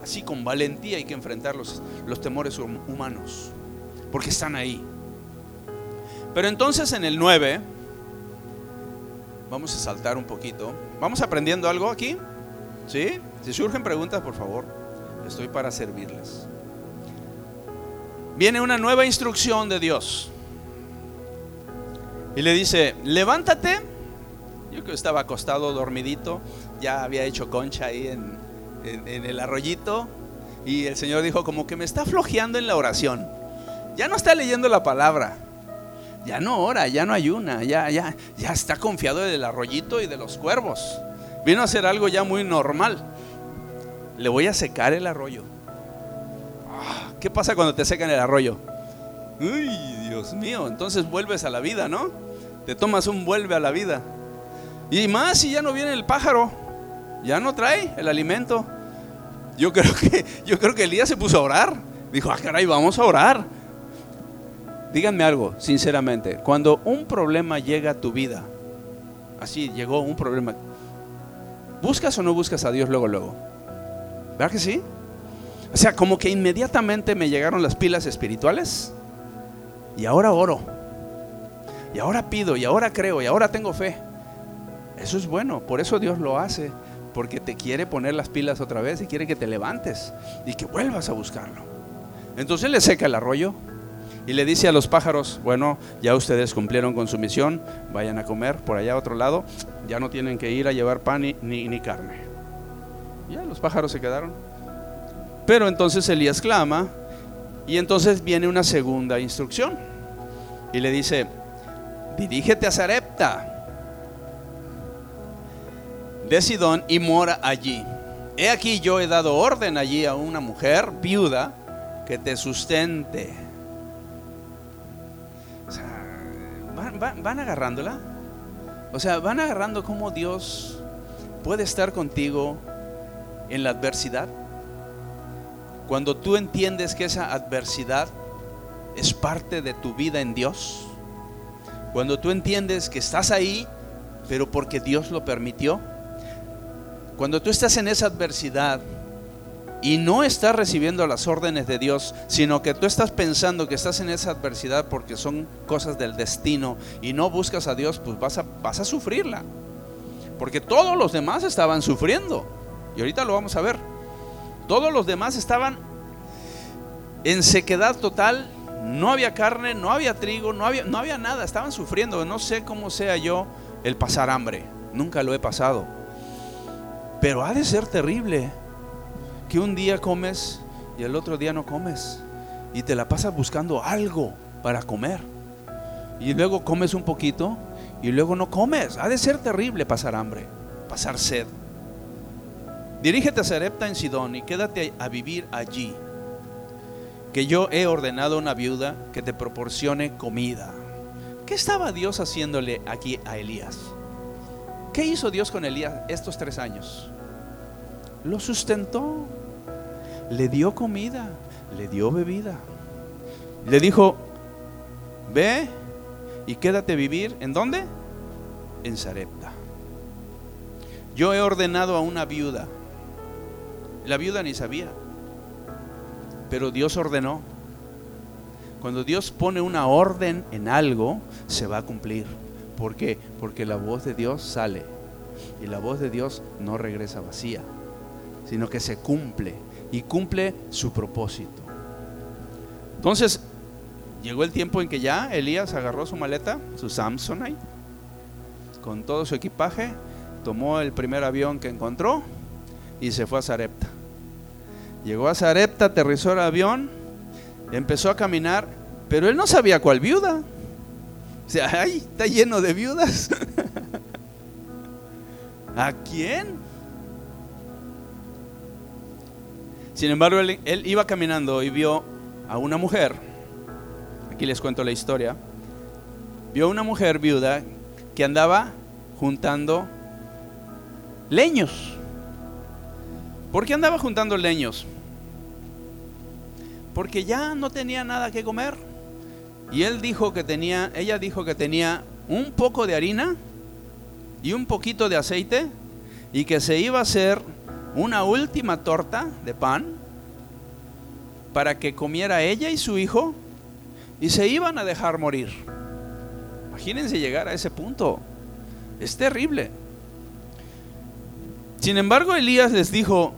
Así con valentía hay que enfrentar los, los temores humanos, porque están ahí. Pero entonces en el 9, vamos a saltar un poquito. ¿Vamos aprendiendo algo aquí? ¿Sí? Si surgen preguntas, por favor, estoy para servirles. Viene una nueva instrucción de Dios. Y le dice, levántate. Yo que estaba acostado, dormidito, ya había hecho concha ahí en, en, el arroyito y el Señor dijo como que me está flojeando en la oración. Ya no está leyendo la palabra. Ya no ora, ya no ayuna, ya, ya, ya está confiado del arroyito y de los cuervos. Vino a hacer algo ya muy normal. Le voy a secar el arroyo. Ah, ¿Qué pasa cuando te secan el arroyo? Uy, Dios mío, entonces vuelves a la vida, ¿no? Te tomas un vuelve a la vida. Y más si ya no viene el pájaro, ya no trae el alimento. Yo creo que, yo creo que Elías se puso a orar. Dijo, ah, caray, vamos a orar. Díganme algo, sinceramente. Cuando un problema llega a tu vida, así llegó un problema, ¿buscas o no buscas a Dios luego, luego? ¿Verdad que sí? O sea, como que inmediatamente me llegaron las pilas espirituales y ahora oro. Y ahora pido, y ahora creo, y ahora tengo fe. Eso es bueno, por eso Dios lo hace porque te quiere poner las pilas otra vez y quiere que te levantes y que vuelvas a buscarlo. Entonces le seca el arroyo y le dice a los pájaros, bueno, ya ustedes cumplieron con su misión, vayan a comer por allá a otro lado, ya no tienen que ir a llevar pan ni, ni, carne. Ya los pájaros se quedaron. Pero entonces Elías clama y entonces viene una segunda instrucción y le dice, dirígete a Zarepta de Sidón y mora allí. He aquí yo he dado orden allí a una mujer viuda que te sustente. Van, agarrándola. O sea, van agarrando cómo Dios puede estar contigo en la adversidad. Cuando tú entiendes que esa adversidad es parte de tu vida en Dios. Cuando tú entiendes que estás ahí, pero porque Dios lo permitió cuando tú estás en esa adversidad y no estás recibiendo las órdenes de Dios, sino que tú estás pensando que estás en esa adversidad porque son cosas del destino y no buscas a Dios, pues vas a, vas a sufrirla. Porque todos los demás estaban sufriendo. Y ahorita lo vamos a ver. Todos los demás estaban en sequedad total. No había carne, no había trigo, no había, no había nada. Estaban sufriendo. No sé cómo sea yo el pasar hambre. Nunca lo he pasado. Pero ha de ser terrible que un día comes y el otro día no comes. Y te la pasas buscando algo para comer. Y luego comes un poquito y luego no comes. Ha de ser terrible pasar hambre, pasar sed. Dirígete a Serepta en Sidón y quédate a vivir allí. Que yo he ordenado a una viuda que te proporcione comida. ¿Qué estaba Dios haciéndole aquí a Elías? ¿Qué hizo Dios con Elías estos tres años? Lo sustentó, le dio comida, le dio bebida. Le dijo, ve y quédate vivir. ¿En dónde? en Sarepta. Yo he ordenado a una viuda. La viuda ni sabía, pero Dios ordenó. Cuando Dios pone una orden en algo, se va a cumplir. ¿Por qué? Porque la voz de Dios sale y la voz de Dios no regresa vacía, sino que se cumple y cumple su propósito. Entonces, llegó el tiempo en que ya Elías agarró su maleta, su Samsonite, con todo su equipaje, tomó el primer avión que encontró y se fue a Zarepta. Llegó a Zarepta, aterrizó el avión, empezó a caminar, pero él no sabía cuál viuda. O sea, ay, está lleno de viudas. ¿A quién? Sin embargo, él, iba caminando y vio a una mujer, aquí les cuento la historia, vio a una mujer viuda que andaba juntando leños. ¿Por qué andaba juntando leños? Porque ya no tenía nada que comer. Y él dijo que tenía, ella dijo que tenía un poco de harina y un poquito de aceite y que se iba a hacer una última torta de pan para que comiera ella y su hijo y se iban a dejar morir. Imagínense llegar a ese punto. Es terrible. Sin embargo, Elías les dijo,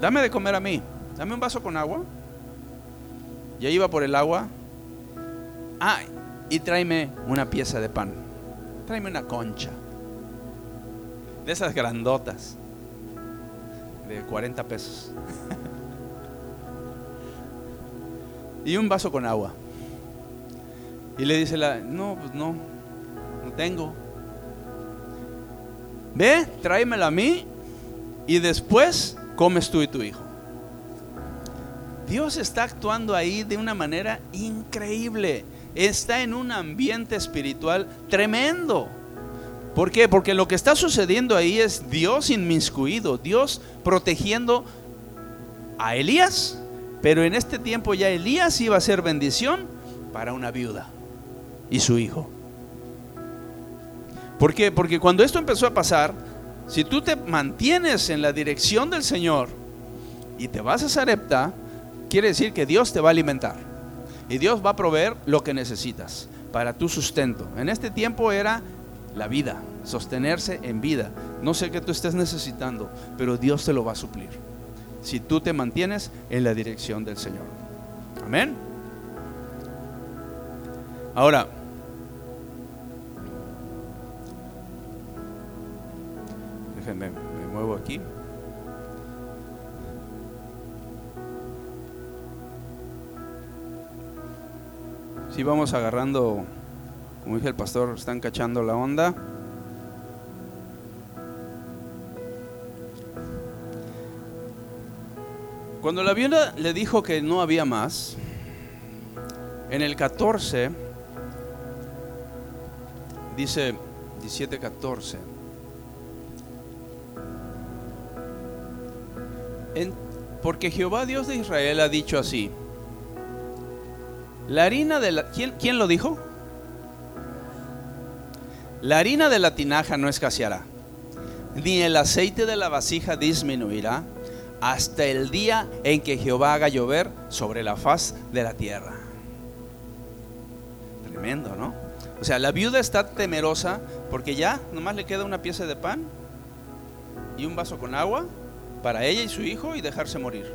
dame de comer a mí, dame un vaso con agua. Ya iba por el agua. Ah, y tráeme una pieza de pan. Tráeme una concha. De esas grandotas. De 40 pesos. y un vaso con agua. Y le dice la, no, pues no, no tengo. Ve, tráemela a mí y después comes tú y tu hijo. Dios está actuando ahí de una manera increíble. Está en un ambiente espiritual tremendo. ¿Por qué? Porque lo que está sucediendo ahí es Dios inmiscuido, Dios protegiendo a Elías, pero en este tiempo ya Elías iba a ser bendición para una viuda y su hijo. ¿Por qué? Porque cuando esto empezó a pasar, si tú te mantienes en la dirección del Señor y te vas a Sarepta, quiere decir que Dios te va a alimentar y Dios va a proveer lo que necesitas para tu sustento. En este tiempo era la vida, sostenerse en vida. No sé qué tú estés necesitando, pero Dios te lo va a suplir. Si tú te mantienes en la dirección del Señor. Amén. Ahora, déjenme, me muevo aquí. Si vamos agarrando, como dije el pastor, están cachando la onda. Cuando la viuda le dijo que no había más, en el 14, dice 17-14, porque Jehová Dios de Israel ha dicho así, la harina de la... ¿Quién, quién lo dijo? La harina de la tinaja no escaseará, ni el aceite de la vasija disminuirá hasta el día en que Jehová haga llover sobre la faz de la tierra. Tremendo, ¿no? O sea, la viuda está temerosa porque ya nomás le queda una pieza de pan y un vaso con agua para ella y su hijo y dejarse morir.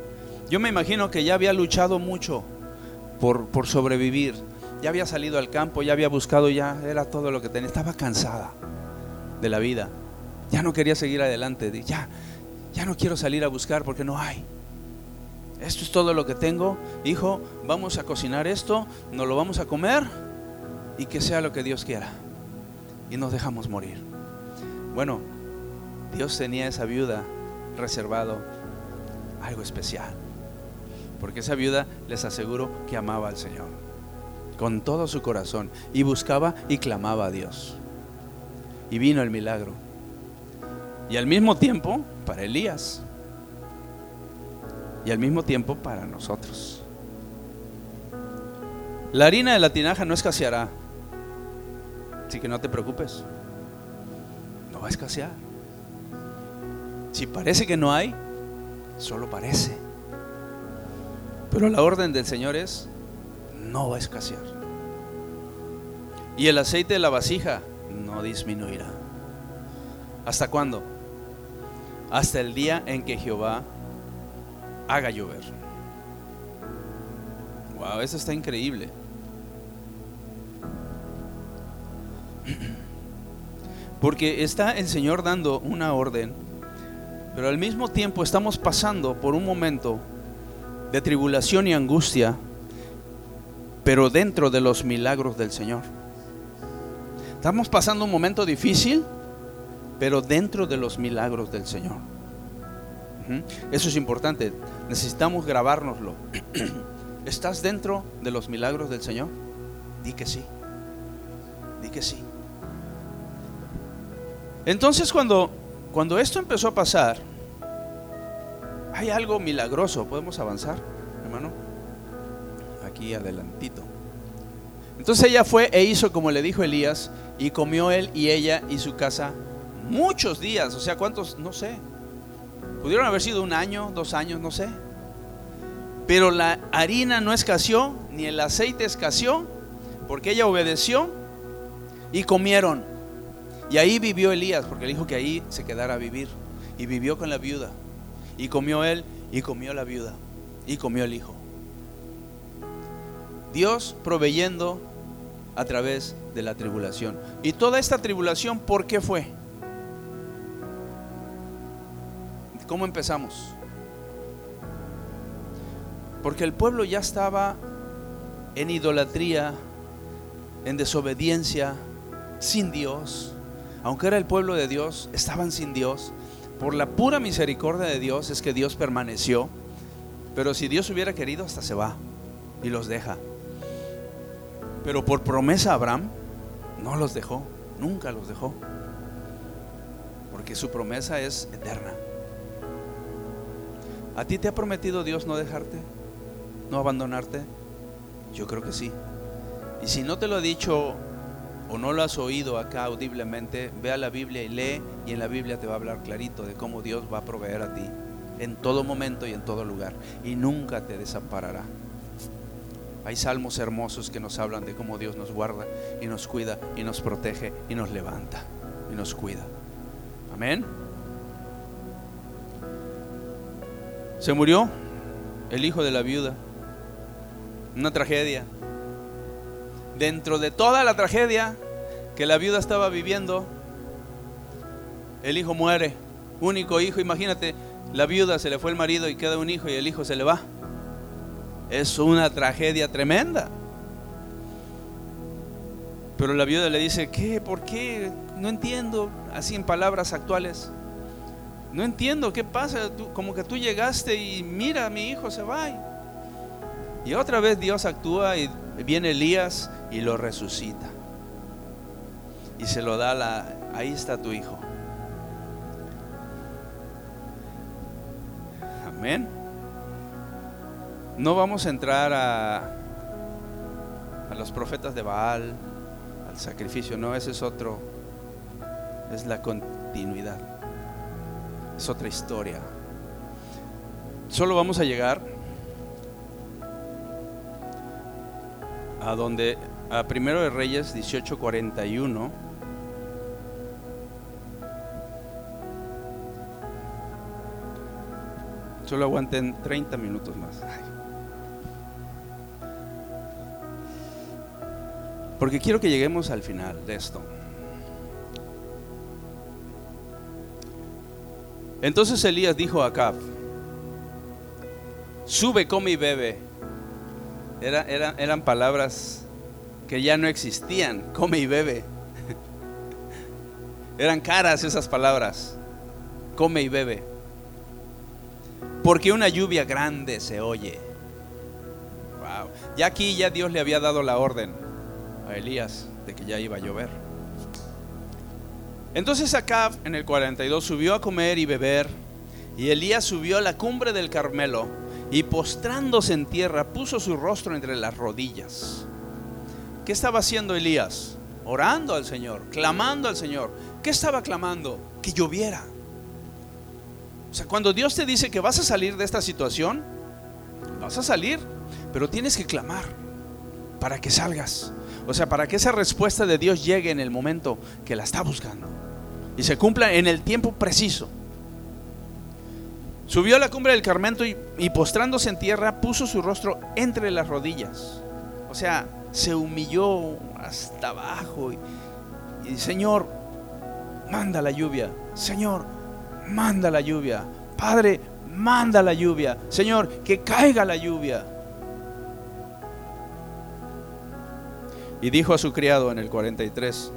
Yo me imagino que ya había luchado mucho por, por sobrevivir. Ya había salido al campo, ya había buscado, ya era todo lo que tenía. Estaba cansada de la vida. Ya no quería seguir adelante. Ya, ya no quiero salir a buscar porque no hay. Esto es todo lo que tengo. Hijo, vamos a cocinar esto, nos lo vamos a comer y que sea lo que Dios quiera. Y nos dejamos morir. Bueno, Dios tenía esa viuda reservado algo especial. Porque esa viuda les aseguro que amaba al Señor con todo su corazón y buscaba y clamaba a Dios. Y vino el milagro. Y al mismo tiempo para Elías. Y al mismo tiempo para nosotros. La harina de la tinaja no escaseará. Así que no te preocupes. no va a escasear. Si parece que no hay, solo parece. Pero la orden del Señor es, no va a escasear. Y el aceite de la vasija no disminuirá. ¿Hasta cuándo? Hasta el día en que Jehová haga llover. Wow, eso está increíble. Porque está el Señor dando una orden, pero al mismo tiempo estamos pasando por un momento de tribulación y angustia, pero dentro de los milagros del Señor. Estamos pasando un momento difícil, pero dentro de los milagros del Señor. Eso es importante. Necesitamos grabárnoslo. ¿Estás dentro de los milagros del Señor? Di que sí. Di que sí. Entonces cuando, cuando esto empezó a pasar, hay algo milagroso. ¿Podemos avanzar? Aquí adelantito. Entonces ella fue e hizo como le dijo Elías, y comió él y ella y su casa muchos días. O sea, ¿cuántos? No sé. Pudieron haber sido un año, dos años, no sé. Pero la harina no escaseó, ni el aceite escaseó, porque ella obedeció y comieron. Y ahí vivió Elías, porque le dijo que ahí se quedara a vivir. Y vivió con la viuda. Y comió él, y comió la viuda. Y comió el hijo. Dios proveyendo a través de la tribulación. Y toda esta tribulación, ¿por qué fue? ¿Cómo empezamos? Porque el pueblo ya estaba en idolatría, en desobediencia, sin Dios. Aunque era el pueblo de Dios, estaban sin Dios. Por la pura misericordia de Dios es que Dios permaneció. Pero si Dios hubiera querido, hasta se va y los deja. Pero por promesa Abraham, no los dejó, nunca los dejó. Porque su promesa es eterna. ¿A ti te ha prometido Dios no dejarte? ¿No abandonarte? Yo creo que sí. Y si no te lo ha dicho o no lo has oído acá audiblemente, ve a la Biblia y lee y en la Biblia te va a hablar clarito de cómo Dios va a proveer a ti en todo momento y en todo lugar y nunca te desamparará. Hay salmos hermosos que nos hablan de cómo Dios nos guarda y nos cuida y nos protege y nos levanta y nos cuida. Amén. Se murió el hijo de la viuda. Una tragedia. Dentro de toda la tragedia que la viuda estaba viviendo, el hijo muere. Único hijo, imagínate, la viuda se le fue el marido y queda un hijo y el hijo se le va. Es una tragedia tremenda. Pero la viuda le dice, ¿qué? ¿Por qué? No entiendo, así en palabras actuales. No entiendo qué pasa, como que tú llegaste y mira, mi hijo se va. Y otra vez Dios actúa y viene Elías y lo resucita. Y se lo da la, ahí está tu hijo. Amén. No vamos a entrar a, a los profetas de Baal, al sacrificio, no, ese es otro, es la continuidad, es otra historia. Solo vamos a llegar a donde, a Primero de Reyes 1841. Solo aguanten 30 minutos más. Porque quiero que lleguemos al final de esto. Entonces Elías dijo a Acab, sube, come y bebe. eran palabras que ya no existían, come y bebe. eran caras esas palabras, come y bebe. Porque una lluvia grande se oye. Wow. Ya aquí ya Dios le había dado la orden a Elías de que ya iba a llover. Entonces Acab en el 42 subió a comer y beber, y Elías subió a la cumbre del Carmelo y postrándose en tierra puso su rostro entre las rodillas. ¿Qué estaba haciendo Elías? Orando al Señor, clamando al Señor. ¿Qué estaba clamando? Que lloviera. O sea, cuando Dios te dice que vas a salir de esta situación, vas a salir, pero tienes que clamar para que salgas. O sea, para que esa respuesta de Dios llegue en el momento que la está buscando y se cumpla en el tiempo preciso. Subió a la cumbre del Carmento y, postrándose en tierra puso su rostro entre las rodillas. O sea, se humilló hasta abajo y, y Señor, manda la lluvia. Señor, manda la lluvia. Padre, manda la lluvia. Señor, que caiga la lluvia. Y dijo a su criado en el 43,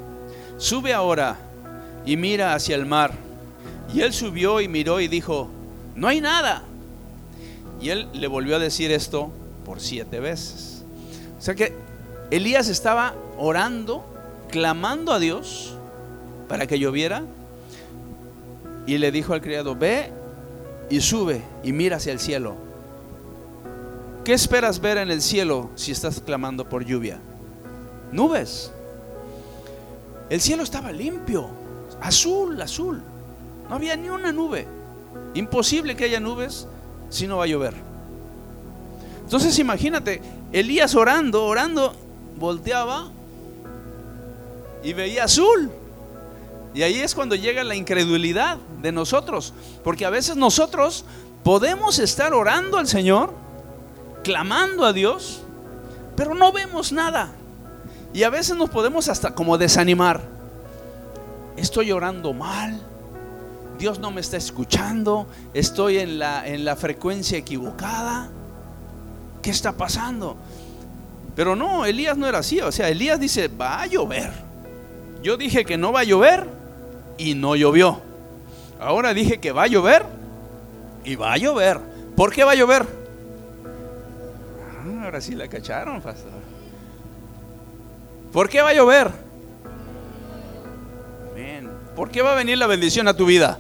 sube ahora y mira hacia el mar. Y él subió y miró y dijo, no hay nada. Y él le volvió a decir esto por siete veces. O sea que Elías estaba orando, clamando a Dios para que lloviera. Y le dijo al criado, ve y sube y mira hacia el cielo. ¿Qué esperas ver en el cielo si estás clamando por lluvia? Nubes. El cielo estaba limpio, azul, azul. No había ni una nube. Imposible que haya nubes si no va a llover. Entonces imagínate, Elías orando, orando, volteaba y veía azul. Y ahí es cuando llega la incredulidad de nosotros, porque a veces nosotros podemos estar orando al Señor, clamando a Dios, pero no vemos nada. Y a veces nos podemos hasta como desanimar. Estoy orando mal, Dios no me está escuchando, estoy en la, en la frecuencia equivocada. ¿Qué está pasando? Pero no, Elías no era así. O sea, Elías dice, va a llover. Yo dije que no va a llover y no llovió. Ahora dije que va a llover y va a llover. ¿Por qué va a llover? Ah, ahora sí la cacharon, pastor. ¿Por qué va a llover? Amén. ¿Por qué va a venir la bendición a tu vida?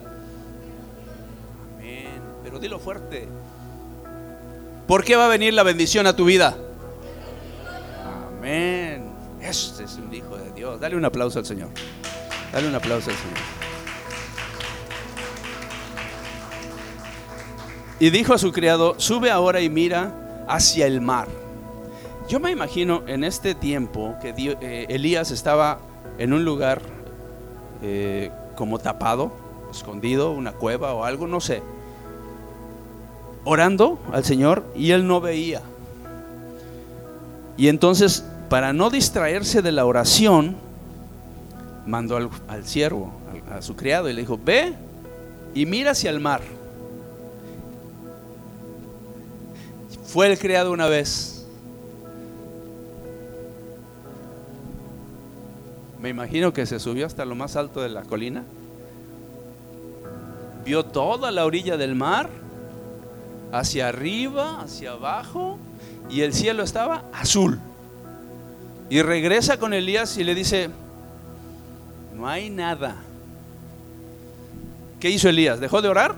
dilo fuerte. ¿Por qué va a venir la bendición a tu vida? Amén. Este es un hijo de Dios. Dale un aplauso al Señor. Dale un aplauso al Señor. Y dijo a su criado, sube ahora y mira hacia el mar. Yo me imagino en este tiempo que eh, Elías estaba en un lugar eh, como tapado, escondido, una cueva o algo, no sé orando al Señor y él no veía. Y entonces, para no distraerse de la oración, mandó al, siervo, a su criado, y le dijo, ve y mira hacia el mar. Fue el criado una vez. Me imagino que se subió hasta lo más alto de la colina. Vio toda la orilla del mar hacia arriba, hacia abajo, y el cielo estaba azul. Y regresa con Elías y le dice, no hay nada. ¿Qué hizo Elías? ¿Dejó de orar?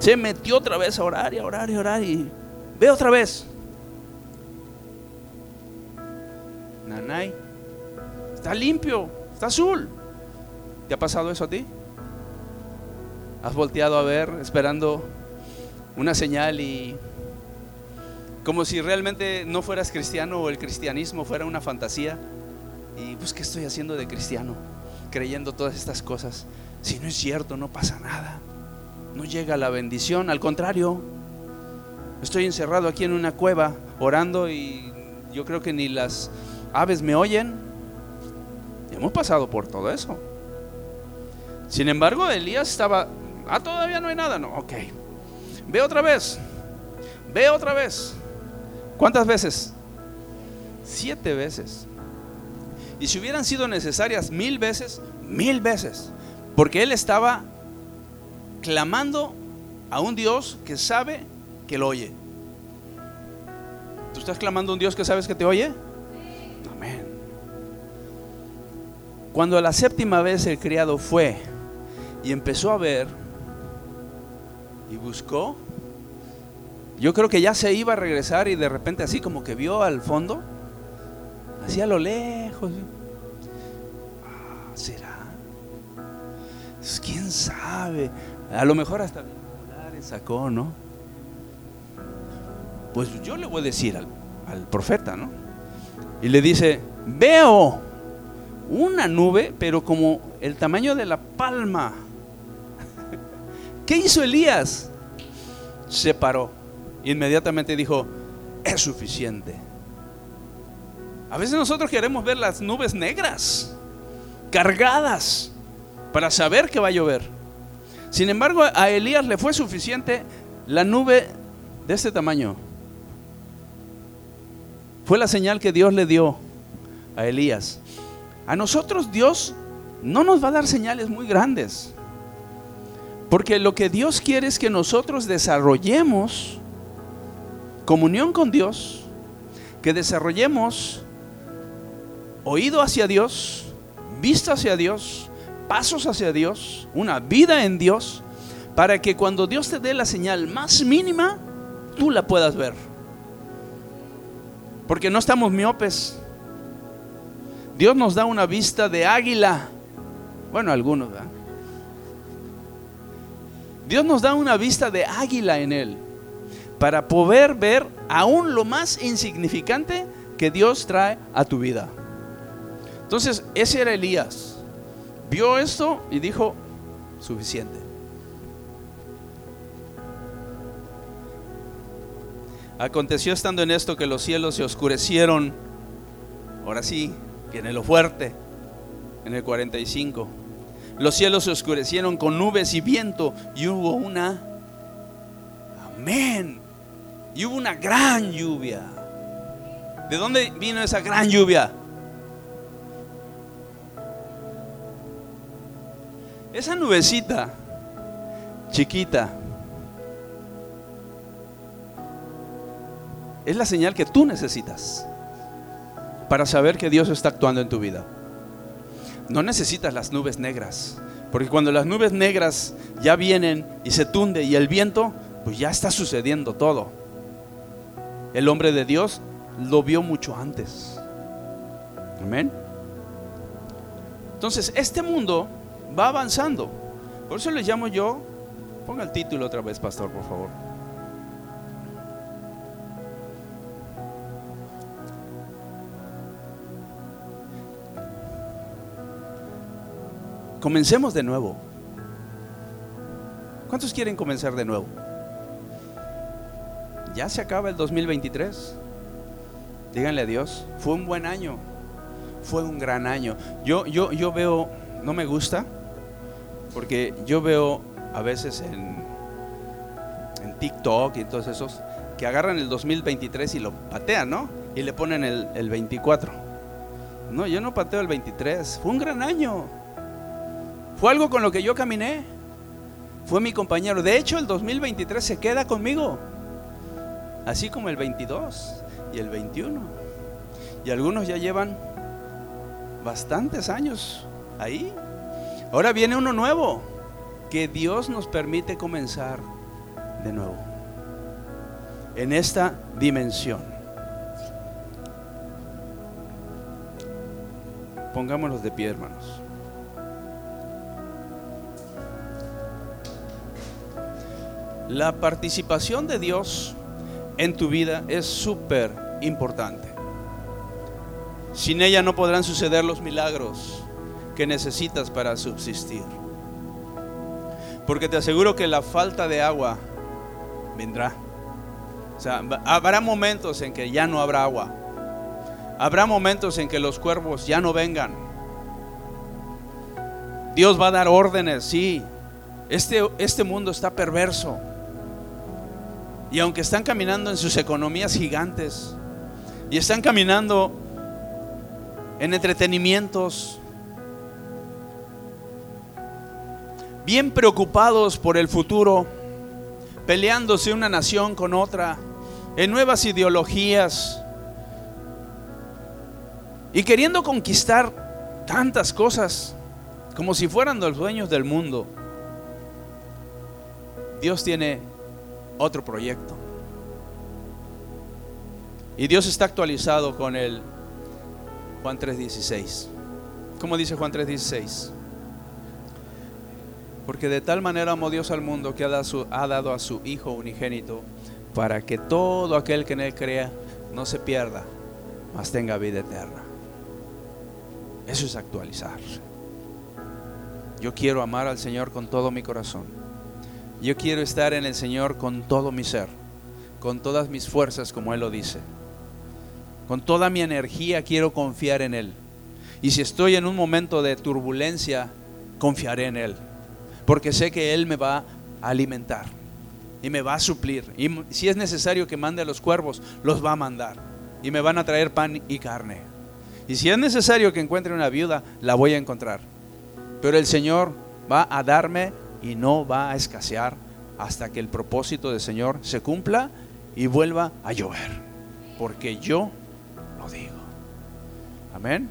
Se metió otra vez a orar y a orar y a orar y ve otra vez. Nanay, está limpio, está azul. ¿Te ha pasado eso a ti? ¿Has volteado a ver esperando una señal y como si realmente no fueras cristiano o el cristianismo fuera una fantasía. Y pues, ¿qué estoy haciendo de cristiano? Creyendo todas estas cosas. Si no es cierto, no pasa nada. No llega la bendición, al contrario. Estoy encerrado aquí en una cueva orando y yo creo que ni las aves me oyen. Hemos pasado por todo eso. Sin embargo, Elías estaba, ah, todavía no hay nada. No, ok, Ve otra vez. Ve otra vez. ¿Cuántas veces? Siete veces. Y si hubieran sido necesarias mil veces, mil veces. Porque él estaba clamando a un Dios que sabe que lo oye. ¿Tú estás clamando a un Dios que sabes que te oye? Amén. Cuando la séptima vez el criado fue y empezó a ver y buscó. Yo creo que ya se iba a regresar y de repente así como que vio al fondo, así a lo lejos. ¿Será? Pues, ¿Quién sabe? A lo mejor hasta sacó, ¿no? Pues yo le voy a decir al profeta, ¿no? Y le dice, veo una nube, pero como el tamaño de la palma. ¿Qué hizo Elías? Se paró. Inmediatamente dijo, es suficiente. A veces nosotros queremos ver las nubes negras, cargadas, para saber que va a llover. Sin embargo, a Elías le fue suficiente la nube de este tamaño. Fue la señal que Dios le dio a Elías. A nosotros Dios no nos va a dar señales muy grandes. Porque lo que Dios quiere es que nosotros desarrollemos comunión con Dios, que desarrollemos oído hacia Dios, vista hacia Dios, pasos hacia Dios, una vida en Dios, para que cuando Dios te dé la señal más mínima, tú la puedas ver. Porque no estamos miopes. Dios nos da una vista de águila. Bueno, algunos, ¿verdad? Dios nos da una vista de águila en Él para poder ver aún lo más insignificante que Dios trae a tu vida. Entonces, ese era Elías. Vio esto y dijo, suficiente. Aconteció estando en esto que los cielos se oscurecieron. Ahora sí, viene lo fuerte. En el 45. Los cielos se oscurecieron con nubes y viento y hubo una... Amén. Y hubo una gran lluvia. ¿De dónde vino esa gran lluvia? Esa nubecita chiquita es la señal que tú necesitas para saber que Dios está actuando en tu vida. No necesitas las nubes negras, porque cuando las nubes negras ya vienen y se tunde y el viento, pues ya está sucediendo todo. El hombre de Dios lo vio mucho antes. Amén. Entonces, este mundo va avanzando. Por eso le llamo yo, ponga el título otra vez, pastor, por favor. Comencemos de nuevo. ¿Cuántos quieren comenzar de nuevo? Ya se acaba el 2023. Díganle a Dios, fue un buen año. Fue un gran año. Yo, yo, yo veo, no me gusta, porque yo veo a veces en, en TikTok y todos esos que agarran el 2023 y lo patean, ¿no? Y le ponen el, el 24. No, yo no pateo el 23. Fue un gran año. Fue algo con lo que yo caminé. Fue mi compañero. De hecho, el 2023 se queda conmigo. Así como el 22 y el 21. Y algunos ya llevan bastantes años ahí. Ahora viene uno nuevo, que Dios nos permite comenzar de nuevo, en esta dimensión. Pongámonos de pie, hermanos. La participación de Dios en tu vida es súper importante. Sin ella no podrán suceder los milagros que necesitas para subsistir. Porque te aseguro que la falta de agua vendrá. O sea, habrá momentos en que ya no habrá agua. Habrá momentos en que los cuervos ya no vengan. Dios va a dar órdenes, sí. Este, este mundo está perverso. Y aunque están caminando en sus economías gigantes y están caminando en entretenimientos, bien preocupados por el futuro, peleándose una nación con otra, en nuevas ideologías y queriendo conquistar tantas cosas como si fueran los dueños del mundo. Dios tiene otro proyecto. Y Dios está actualizado con el Juan 3:16. ¿Cómo dice Juan 3:16? Porque de tal manera amó Dios al mundo que ha dado, ha dado a su Hijo unigénito para que todo aquel que en Él crea no se pierda, mas tenga vida eterna. Eso es actualizarse. Yo quiero amar al Señor con todo mi corazón. Yo quiero estar en el Señor con todo mi ser, con todas mis fuerzas, como Él lo dice. Con toda mi energía quiero confiar en Él. Y si estoy en un momento de turbulencia, confiaré en Él. Porque sé que Él me va a alimentar y me va a suplir. Y si es necesario que mande a los cuervos, los va a mandar. Y me van a traer pan y carne. Y si es necesario que encuentre una viuda, la voy a encontrar. Pero el Señor va a darme y no va a escasear hasta que el propósito del Señor se cumpla y vuelva a llover. Porque yo lo digo. Amén.